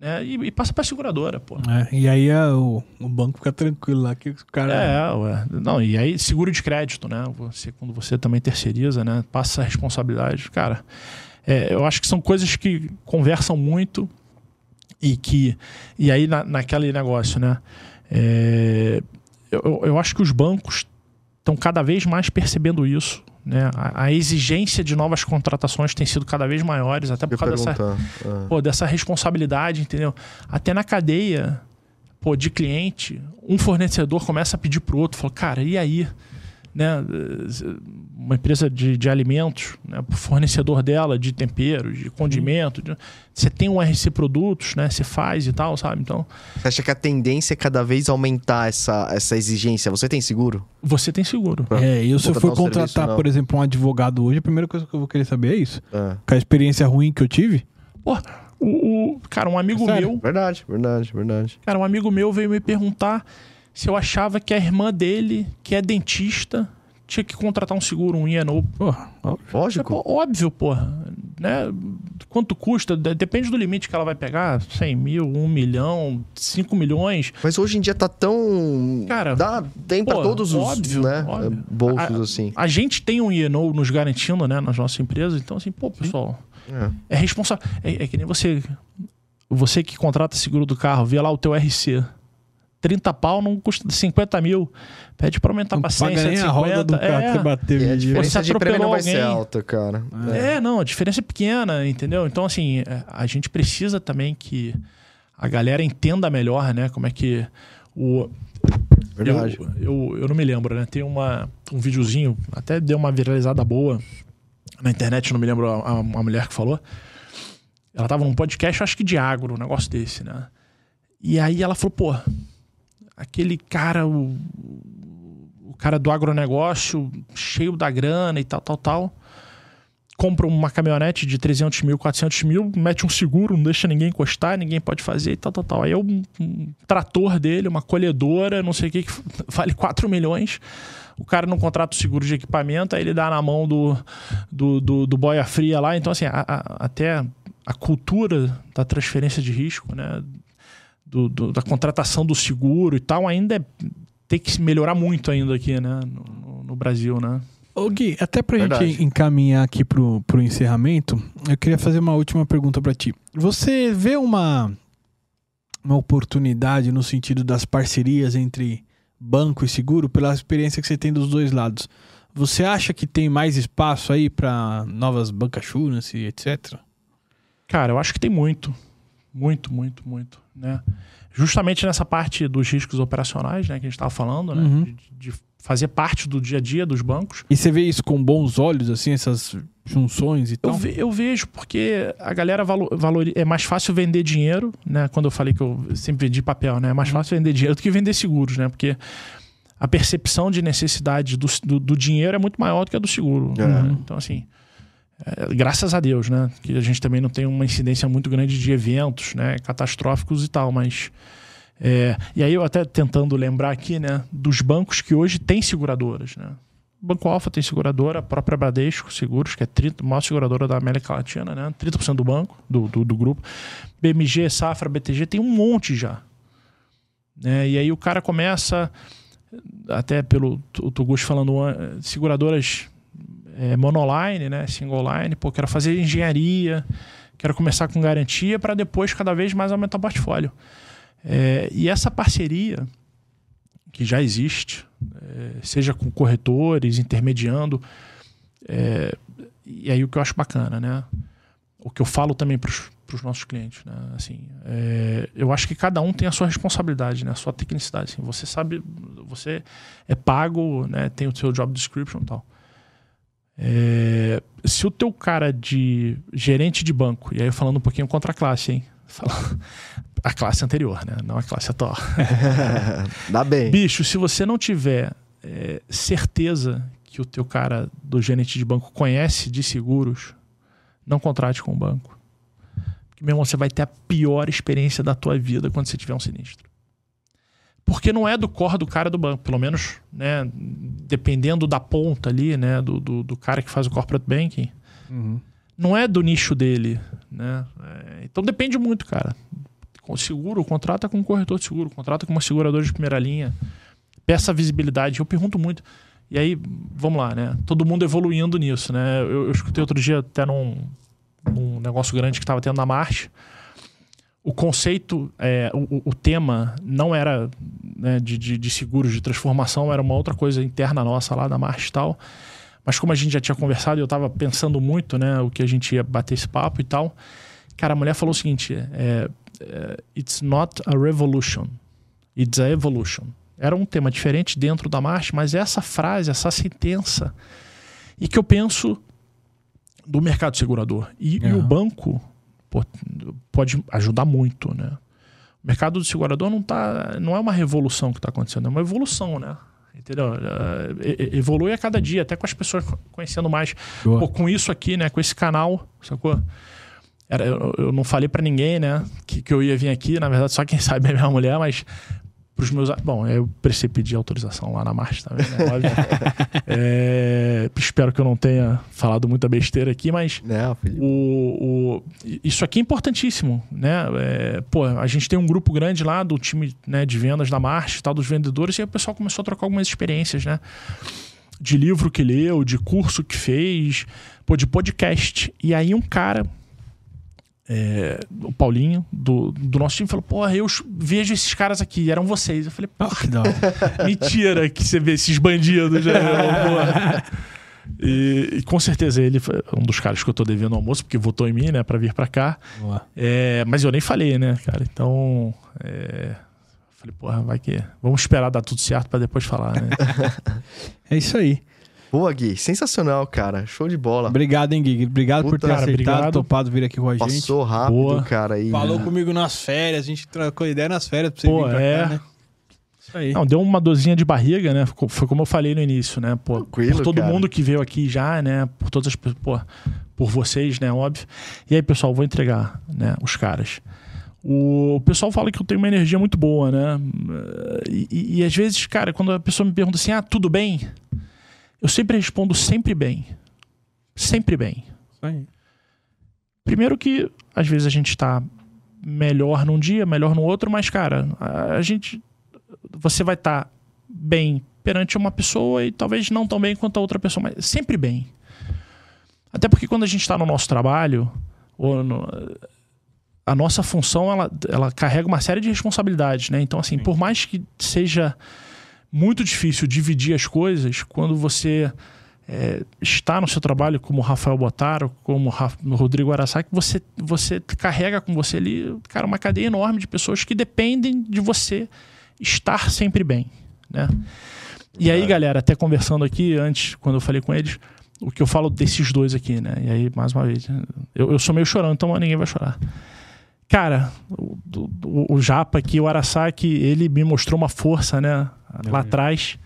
né? e, e passa para seguradora, pô. É, e aí é, o, o banco fica tranquilo lá que os caras. É, ué. Não, e aí seguro de crédito, né? Você, quando você também terceiriza, né? Passa a responsabilidade. Cara, é, eu acho que são coisas que conversam muito e que. E aí, na, naquele negócio, né? É, eu, eu acho que os bancos estão cada vez mais percebendo isso. Né? A, a exigência de novas contratações tem sido cada vez maiores, até por causa dessa. Ah. pô, dessa responsabilidade, entendeu? Até na cadeia, pô, de cliente, um fornecedor começa a pedir pro outro, fala, cara, e aí? Né? Uma empresa de, de alimentos, né? fornecedor dela de temperos, de condimento, de- você tem um RC Produtos, né? Você faz e tal, sabe? Então, Você acha que a tendência é cada vez aumentar essa, essa exigência? Você tem seguro? você tem seguro. É, e se eu for contratar, serviço, por exemplo, um advogado hoje, a primeira coisa que eu vou querer saber é isso. Ah. Com a experiência ruim que eu tive. Pô, o, o- cara, um amigo Sério? meu, Verdade, verdade, verdade. cara, um amigo meu veio me perguntar se eu achava que a irmã dele, que é dentista, tinha que contratar um seguro, um INO Porra, Lógico. Pô, óbvio, porra. Né? Quanto custa? De- Depende do limite que ela vai pegar. 100 mil, 1 milhão, 5 milhões. Mas hoje em dia tá tão. Cara, Dá, tem pô, todos os óbvio, né, óbvio. bolsos, A- assim. A gente tem um INO nos garantindo, né? Nas nossas empresas. Então, assim, pô, pessoal, É. é responsável. É, é que nem você... Você que contrata seguro do carro, vê lá o teu RC. 30 pau não custa 50 mil. Pede pra aumentar não pra 100, paga nem a roda do 150. carro que É. você bateu. E a diferença Você de prêmio não vai ser atropelou alta, cara. É, não, a diferença é pequena, entendeu? Então, assim, é, a gente precisa também que a galera entenda melhor, né? Como é que o. Verdade. Eu, eu, eu não me lembro, né? Tem uma, um videozinho, até deu uma viralizada boa na internet, não me lembro a, a, a mulher que falou. Ela tava num podcast, acho que de agro, um negócio desse, né? E aí ela falou, pô, aquele cara, o, o cara do agronegócio, cheio da grana e tal, tal, tal, compra uma caminhonete de 300 mil, 400 mil, mete um seguro, não deixa ninguém encostar, ninguém pode fazer e tal, tal, tal. Aí é um, um trator dele, uma colhedora, não sei o que, que vale 4 milhões. O cara não contrata o seguro de equipamento, aí ele dá na mão do, do, do, do boia fria lá. Então, assim, a- a- até a cultura da transferência de risco, né? Do- do- da contratação do seguro e tal, ainda é, tem que se melhorar muito ainda aqui, né? No, no- no Brasil, né? Ô Gui, até pra Verdade. gente encaminhar aqui pro, pro encerramento, eu queria fazer uma última pergunta pra ti. Você vê uma, uma oportunidade no sentido das parcerias entre banco e seguro, pela experiência que você tem dos dois lados? Você acha que tem mais espaço aí pra novas bancassurance, etc? Cara, eu acho que tem muito. Muito, muito, muito, né? Justamente nessa parte dos riscos operacionais, né, que a gente estava falando, né? Uhum. De, de fazer parte do dia a dia dos bancos. E você vê isso com bons olhos, assim, essas junções e Eu, tal? ve- eu vejo porque a galera valo, valori- é mais fácil vender dinheiro, né? Quando eu falei que eu sempre vendi papel, né? É mais fácil vender dinheiro do que vender seguros, né? Porque a percepção de necessidade do, do, do dinheiro é muito maior do que a do seguro. É. né? Então, assim, é, graças a Deus, né? Que a gente também não tem uma incidência muito grande de eventos, né? Catastróficos e tal, mas... é, e aí eu até tentando lembrar aqui, né? Dos bancos que hoje têm seguradoras, né? Banco Alfa tem seguradora, a própria Bradesco Seguros, que é 30, a maior seguradora da América Latina, né? 30% do banco, do, do, do grupo. BMG, Safra, BTG, tem um monte já. Né? E aí o cara começa, até pelo Tugusto falando, an- seguradoras é, monoline, né? Single line, pô, quero fazer engenharia, quero começar com garantia para depois cada vez mais aumentar o portfólio. É, e essa parceria que já existe, é, seja com corretores, intermediando, é, e aí o que eu acho bacana, né? O que eu falo também para os nossos clientes, né? Assim, é, eu acho que cada um tem a sua responsabilidade, né? A sua tecnicidade. Assim, você sabe, você é pago, né? Tem o seu job description e tal. É, se o teu cara de gerente de banco, e aí falando um pouquinho contra a classe, hein? A classe anterior, né? Não a classe atual. Dá bem. Bicho, se você não tiver é, certeza que o teu cara do gerente de banco conhece de seguros, não contrate com o banco. Porque, meu irmão, você vai ter a pior experiência da tua vida quando você tiver um sinistro. Porque não é do core do cara do banco, pelo menos, né? Dependendo da ponta ali, né? Do, do, do cara que faz o corporate banking. Uhum. Não é do nicho dele, né? É, então depende muito, cara. Com seguro, contrata com um corretor de seguro, contrata com uma seguradora de primeira linha. Peça visibilidade. Eu pergunto muito. E aí, vamos lá, né? Todo mundo evoluindo nisso, né? Eu, eu escutei outro dia até num, num negócio grande que estava tendo na Marcha. O conceito, é, o, o tema não era né, de, de, de, seguros de transformação, era uma outra coisa interna nossa lá da Marcha e tal. Mas como a gente já tinha conversado, eu estava pensando muito, né? O que a gente ia bater esse papo e tal. Cara, a mulher falou o seguinte: é, é, It's not a revolution, it's a evolution. Era um tema diferente dentro da marcha, mas essa frase, essa sentença, e que eu penso do mercado segurador. E, e o banco pode ajudar muito, né? O mercado do segurador não, tá, não é uma revolução que está acontecendo, é uma evolução, né? Entendeu? Uh, evolui a cada dia, até com as pessoas conhecendo mais. Pô, com isso aqui, né? Com esse canal, sacou? Era, eu, eu não falei para ninguém, né? Que, que eu ia vir aqui. Na verdade, só quem sabe é minha mulher, mas pros meus. Bom, eu precisei pedir autorização lá na marcha também, né? é, espero que eu não tenha falado muita besteira aqui, mas. Não, o, o, isso aqui é importantíssimo, né? É, pô, a gente tem um grupo grande lá do time né, de vendas da marcha e tal, dos vendedores, e aí o pessoal começou a trocar algumas experiências, né? De livro que leu, de curso que fez, pô, de podcast. E aí um cara é, o Paulinho, do, do nosso time, falou: Porra, eu vejo esses caras aqui, eram vocês. Eu falei: Porra, oh, mentira que você vê esses bandidos. Né? e, e, com certeza ele foi um dos caras que eu tô devendo almoço, porque votou em mim, né, pra vir pra cá. É, mas eu nem falei, né, cara? Então. É, falei: Porra, vai que. Vamos esperar dar tudo certo para depois falar, né? é isso aí. Boa, Gui. Sensacional, cara. Show de bola. Obrigado, hein, Gui. Obrigado Puta, por ter cara, aceitado, obrigado. topado vir aqui com a gente. Passou rápido, Boa. cara. E... Falou né? comigo nas férias. A gente trocou ideia nas férias pra você Pô, vir pra é... cá, né? Isso aí. Não, deu uma dorzinha de barriga, né? Foi como eu falei no início, né? Pô, Tranquilo, por todo cara. mundo que veio aqui já, né? Por todas as pô, por vocês, né? Óbvio. E aí, pessoal, vou entregar, né? Os caras. O pessoal fala que eu tenho uma energia muito boa, né? E, e, e às vezes, cara, quando a pessoa me pergunta assim, ah, tudo bem? Eu sempre respondo sempre bem. Sempre bem. Sim. Primeiro que às vezes a gente está melhor num dia, melhor no outro, mas, cara, a gente. Você vai estar tá bem perante uma pessoa e talvez não tão bem quanto a outra pessoa, mas sempre bem. Até porque quando a gente está no nosso trabalho, ou no, a nossa função ela, ela carrega uma série de responsabilidades, né? Então, assim, Sim. por mais que seja muito difícil dividir as coisas quando você é, está no seu trabalho como Rafael Botaro, como Rodrigo Arasaki, você, você carrega com você ali, cara, uma cadeia enorme de pessoas que dependem de você estar sempre bem, né? E aí, galera, até conversando aqui antes, quando eu falei com eles, o que eu falo desses dois aqui, né? E aí, mais uma vez, eu, eu sou meio chorando, então ninguém vai chorar. Cara, o, o, o Japa aqui, o Arasaki, ele me mostrou uma força, né? Meu lá atrás,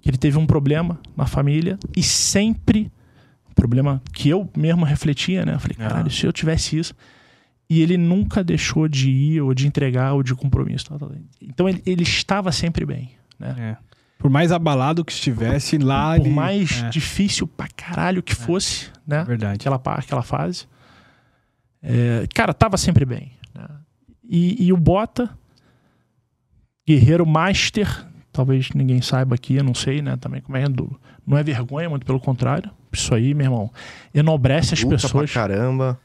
que ele teve um problema na família e sempre, um problema que eu mesmo refletia, né? Eu falei, caralho, ah. se eu tivesse isso. E ele nunca deixou de ir, ou de entregar, ou de compromisso. Então ele, ele estava sempre bem, né? É. Por mais abalado que estivesse lá. Por ele... mais é. difícil pra caralho que é. fosse, né? Verdade. Aquela, aquela fase. É, cara, tava sempre bem. Né? E, e o Bota, guerreiro master talvez ninguém saiba aqui, eu não sei, né? Também como é do, não é vergonha, muito pelo contrário. Isso aí, meu irmão, enobrece as Luta pessoas. Pra caramba.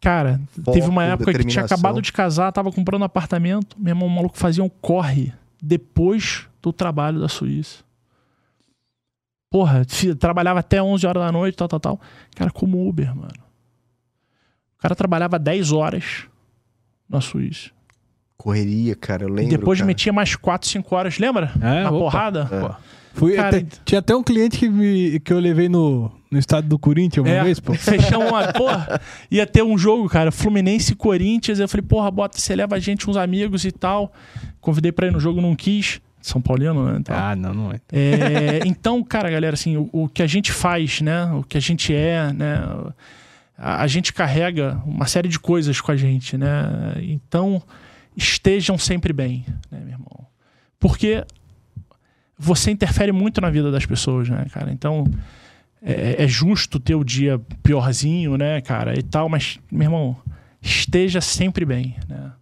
Cara, Foco, teve uma época que tinha acabado de casar, tava comprando apartamento. Meu irmão, o maluco fazia um corre depois do trabalho da Suíça. Porra, trabalhava até 11 horas da noite, tal, tal, tal. Cara, como Uber, mano. O cara trabalhava 10 horas na Suíça. Correria, cara, eu E lembro. depois cara. metia mais 4, 5 horas, lembra? É, na opa. porrada. É. Fui Cara, até- tinha até um cliente que, me, que eu levei no, no estádio do Corinthians uma É, vez, pô. fechamos uma. Porra, ia ter um jogo, cara, Fluminense e Corinthians. Eu falei, porra, bota, você leva a gente, uns amigos e tal. Convidei pra ir no jogo, não quis. São Paulino, né? Então, Ah, não, não é. É, então, cara, galera, assim, o, o que a gente faz, né? O que a gente é, né? A, a gente carrega uma série de coisas com a gente, né? Então, estejam sempre bem, né, meu irmão? Porque você interfere muito na vida das pessoas, né, cara? Então, é, é justo ter o dia piorzinho, né, cara, e tal, mas, meu irmão, esteja sempre bem, né?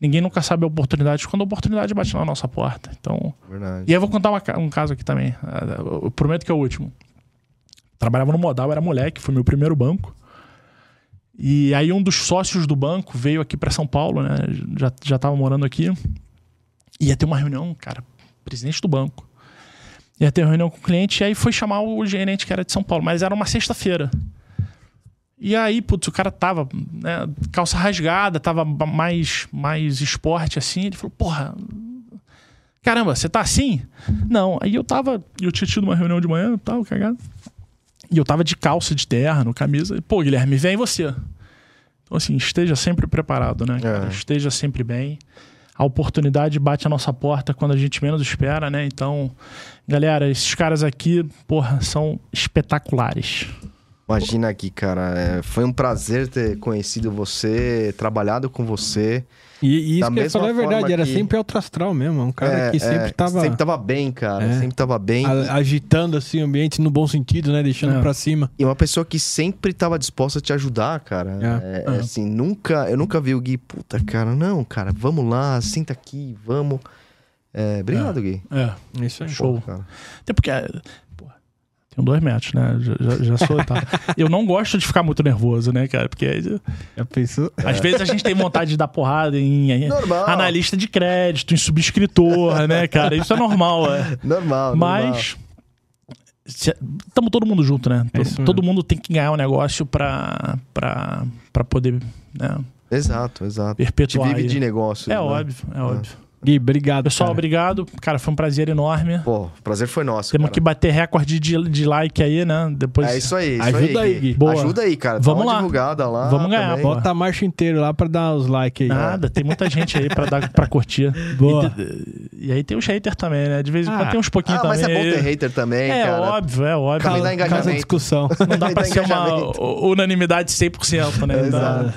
Ninguém nunca sabe a oportunidade quando a oportunidade bate na nossa porta. Então, Verdade. e aí eu vou contar uma um caso aqui também. Ah, Eu prometo que é o último. Trabalhava no Modal, era moleque, foi meu primeiro banco. E aí um dos sócios do banco veio aqui para São Paulo, né? Já, já tava morando aqui. Ia ter uma reunião, cara, presidente do banco. Ia ter uma reunião com o cliente, e aí foi chamar o gerente que era de São Paulo, mas era uma sexta-feira. E aí, putz, o cara tava, né, calça rasgada, tava mais, mais esporte assim. Ele falou, porra, caramba, você tá assim? Não. Aí eu tava, eu tinha tido uma reunião de manhã, tava cagado. E eu tava de calça, de terno, camisa. E, Pô, Guilherme, vem você. Então, assim, esteja sempre preparado, né? cara? É. Esteja sempre bem. A oportunidade bate a nossa porta quando a gente menos espera, né? Então, galera, esses caras aqui, porra, são espetaculares. Imagina aqui, cara. é, foi um prazer ter conhecido você, trabalhado com você. E, e isso Da que eu falar é verdade, forma era que- sempre alto astral mesmo. Um cara É, que sempre é, tava Sempre tava bem, cara. É. Sempre tava bem. a- agitando assim o ambiente no bom sentido, né? Deixando É. pra cima. E uma pessoa que sempre tava disposta a te ajudar, cara. É. É, é, assim, nunca, eu nunca vi o Gui, puta, cara, não, cara, vamos lá, senta aqui, vamos. É, obrigado, Gui. É, Isso aí. show. Pô, cara. Até porque, é, tenho dois metros, né? Já, já, já sou. Tá. Eu não gosto de ficar muito nervoso, né, cara? Porque Já pensou? às vezes a gente tem vontade de dar porrada em, em analista de crédito, em subscritor, né, cara? Isso é normal, é. Normal, Mas. Estamos todo mundo junto, né? É Todo, mundo tem que ganhar o negócio pra, pra, pra poder né. Exato, exato. A gente perpetuar. vive de negócio. É né? óbvio, é óbvio. Gui, obrigado. Pessoal, cara. obrigado. Cara, foi um prazer enorme. Pô, o prazer foi nosso. Temos cara. que bater recorde de, de like aí, né? Depois. É isso aí, isso Ajuda aí, aí, Gui. Boa. Ajuda aí, cara. Vamos Dá uma lá. divulgada lá. Vamos ganhar, também. Bota a marcha inteira lá pra dar os likes aí. Nada, tem muita gente aí pra, dar, pra curtir. Boa. E, e aí tem os haters também, né? De vez em quando Ah. tem uns pouquinhos Ah, mas também. é bom ter hater também, É cara. óbvio, é óbvio. Causa engajamento. discussão. Não dá pra ser uma unanimidade 100%, né? Então, Exato.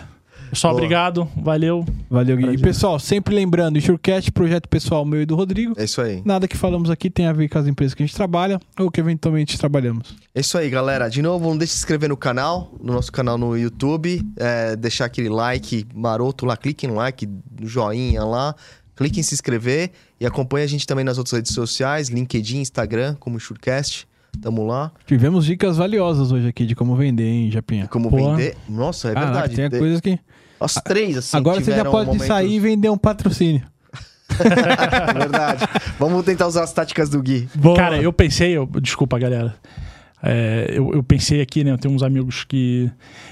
Pessoal, Boa. obrigado. Valeu. Valeu, Gui. E pessoal, sempre lembrando, o Surecast, projeto pessoal meu e do Rodrigo. É isso aí. Nada que falamos aqui tem a ver com as empresas que a gente trabalha ou que eventualmente trabalhamos. É isso aí, galera. De novo, não deixe de se inscrever no canal, no nosso canal no YouTube. é, deixar aquele like maroto lá. Clique no like, no joinha lá. Clique em se inscrever e acompanhe a gente também nas outras redes sociais, LinkedIn, Instagram, como Surecast. Tamo lá. Tivemos dicas valiosas hoje aqui de como vender, hein, Japinha? Como Pô. vender. Nossa, é Caraca, verdade. tem Tem- coisas que. As três, assim. Agora você já pode momentos- sair e vender um patrocínio. Verdade. Vamos tentar usar as táticas do Gui. Boa. Cara, eu pensei, eu, desculpa, galera. É, eu, eu pensei aqui, né? Eu tenho uns amigos que.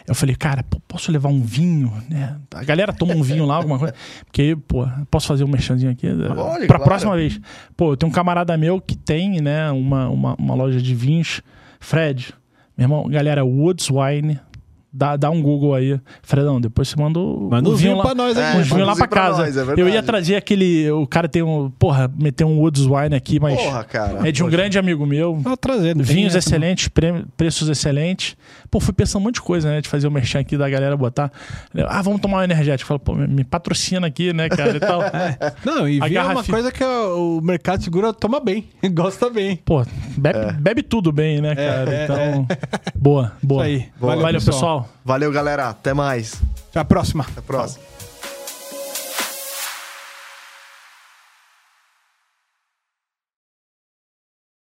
Eu falei, cara, pô, posso levar um vinho, né? A galera toma um vinho lá, alguma coisa. Porque, pô, posso fazer um merchanzinho aqui? Olha, pra claro. próxima vez. Pô, eu tenho um camarada meu que tem, né, uma, uma, uma loja de vinhos. Fred, meu irmão, galera, Woods Wine. Dá, dá um Google aí. Fredão, depois você manda o, Manda um vinho vinho lá. pra nós É, aqui. Uns vinhos lá produzir pra pra casa. nós, é eu ia trazer aquele. O cara tem um. Porra, meter um Woods Wine aqui, mas. Porra, cara. É de um grande amigo meu. Tô trazendo. Vinhos essa, excelentes, pre- preços excelentes. Pô, fui pensando um monte de coisa, né? De fazer o merchan aqui da galera botar. Ah, vamos tomar um energético. Fala, pô, me- me patrocina aqui, né, cara? E tal. não. Não, e vinho é uma coisa que o mercado seguro toma bem. Gosta bem. Pô, bebe, bebe tudo bem, né, cara? é, então. Boa, boa. Isso aí. Boa. Valeu, pessoal. Valeu, galera. Até mais. Até a próxima. Até a próxima.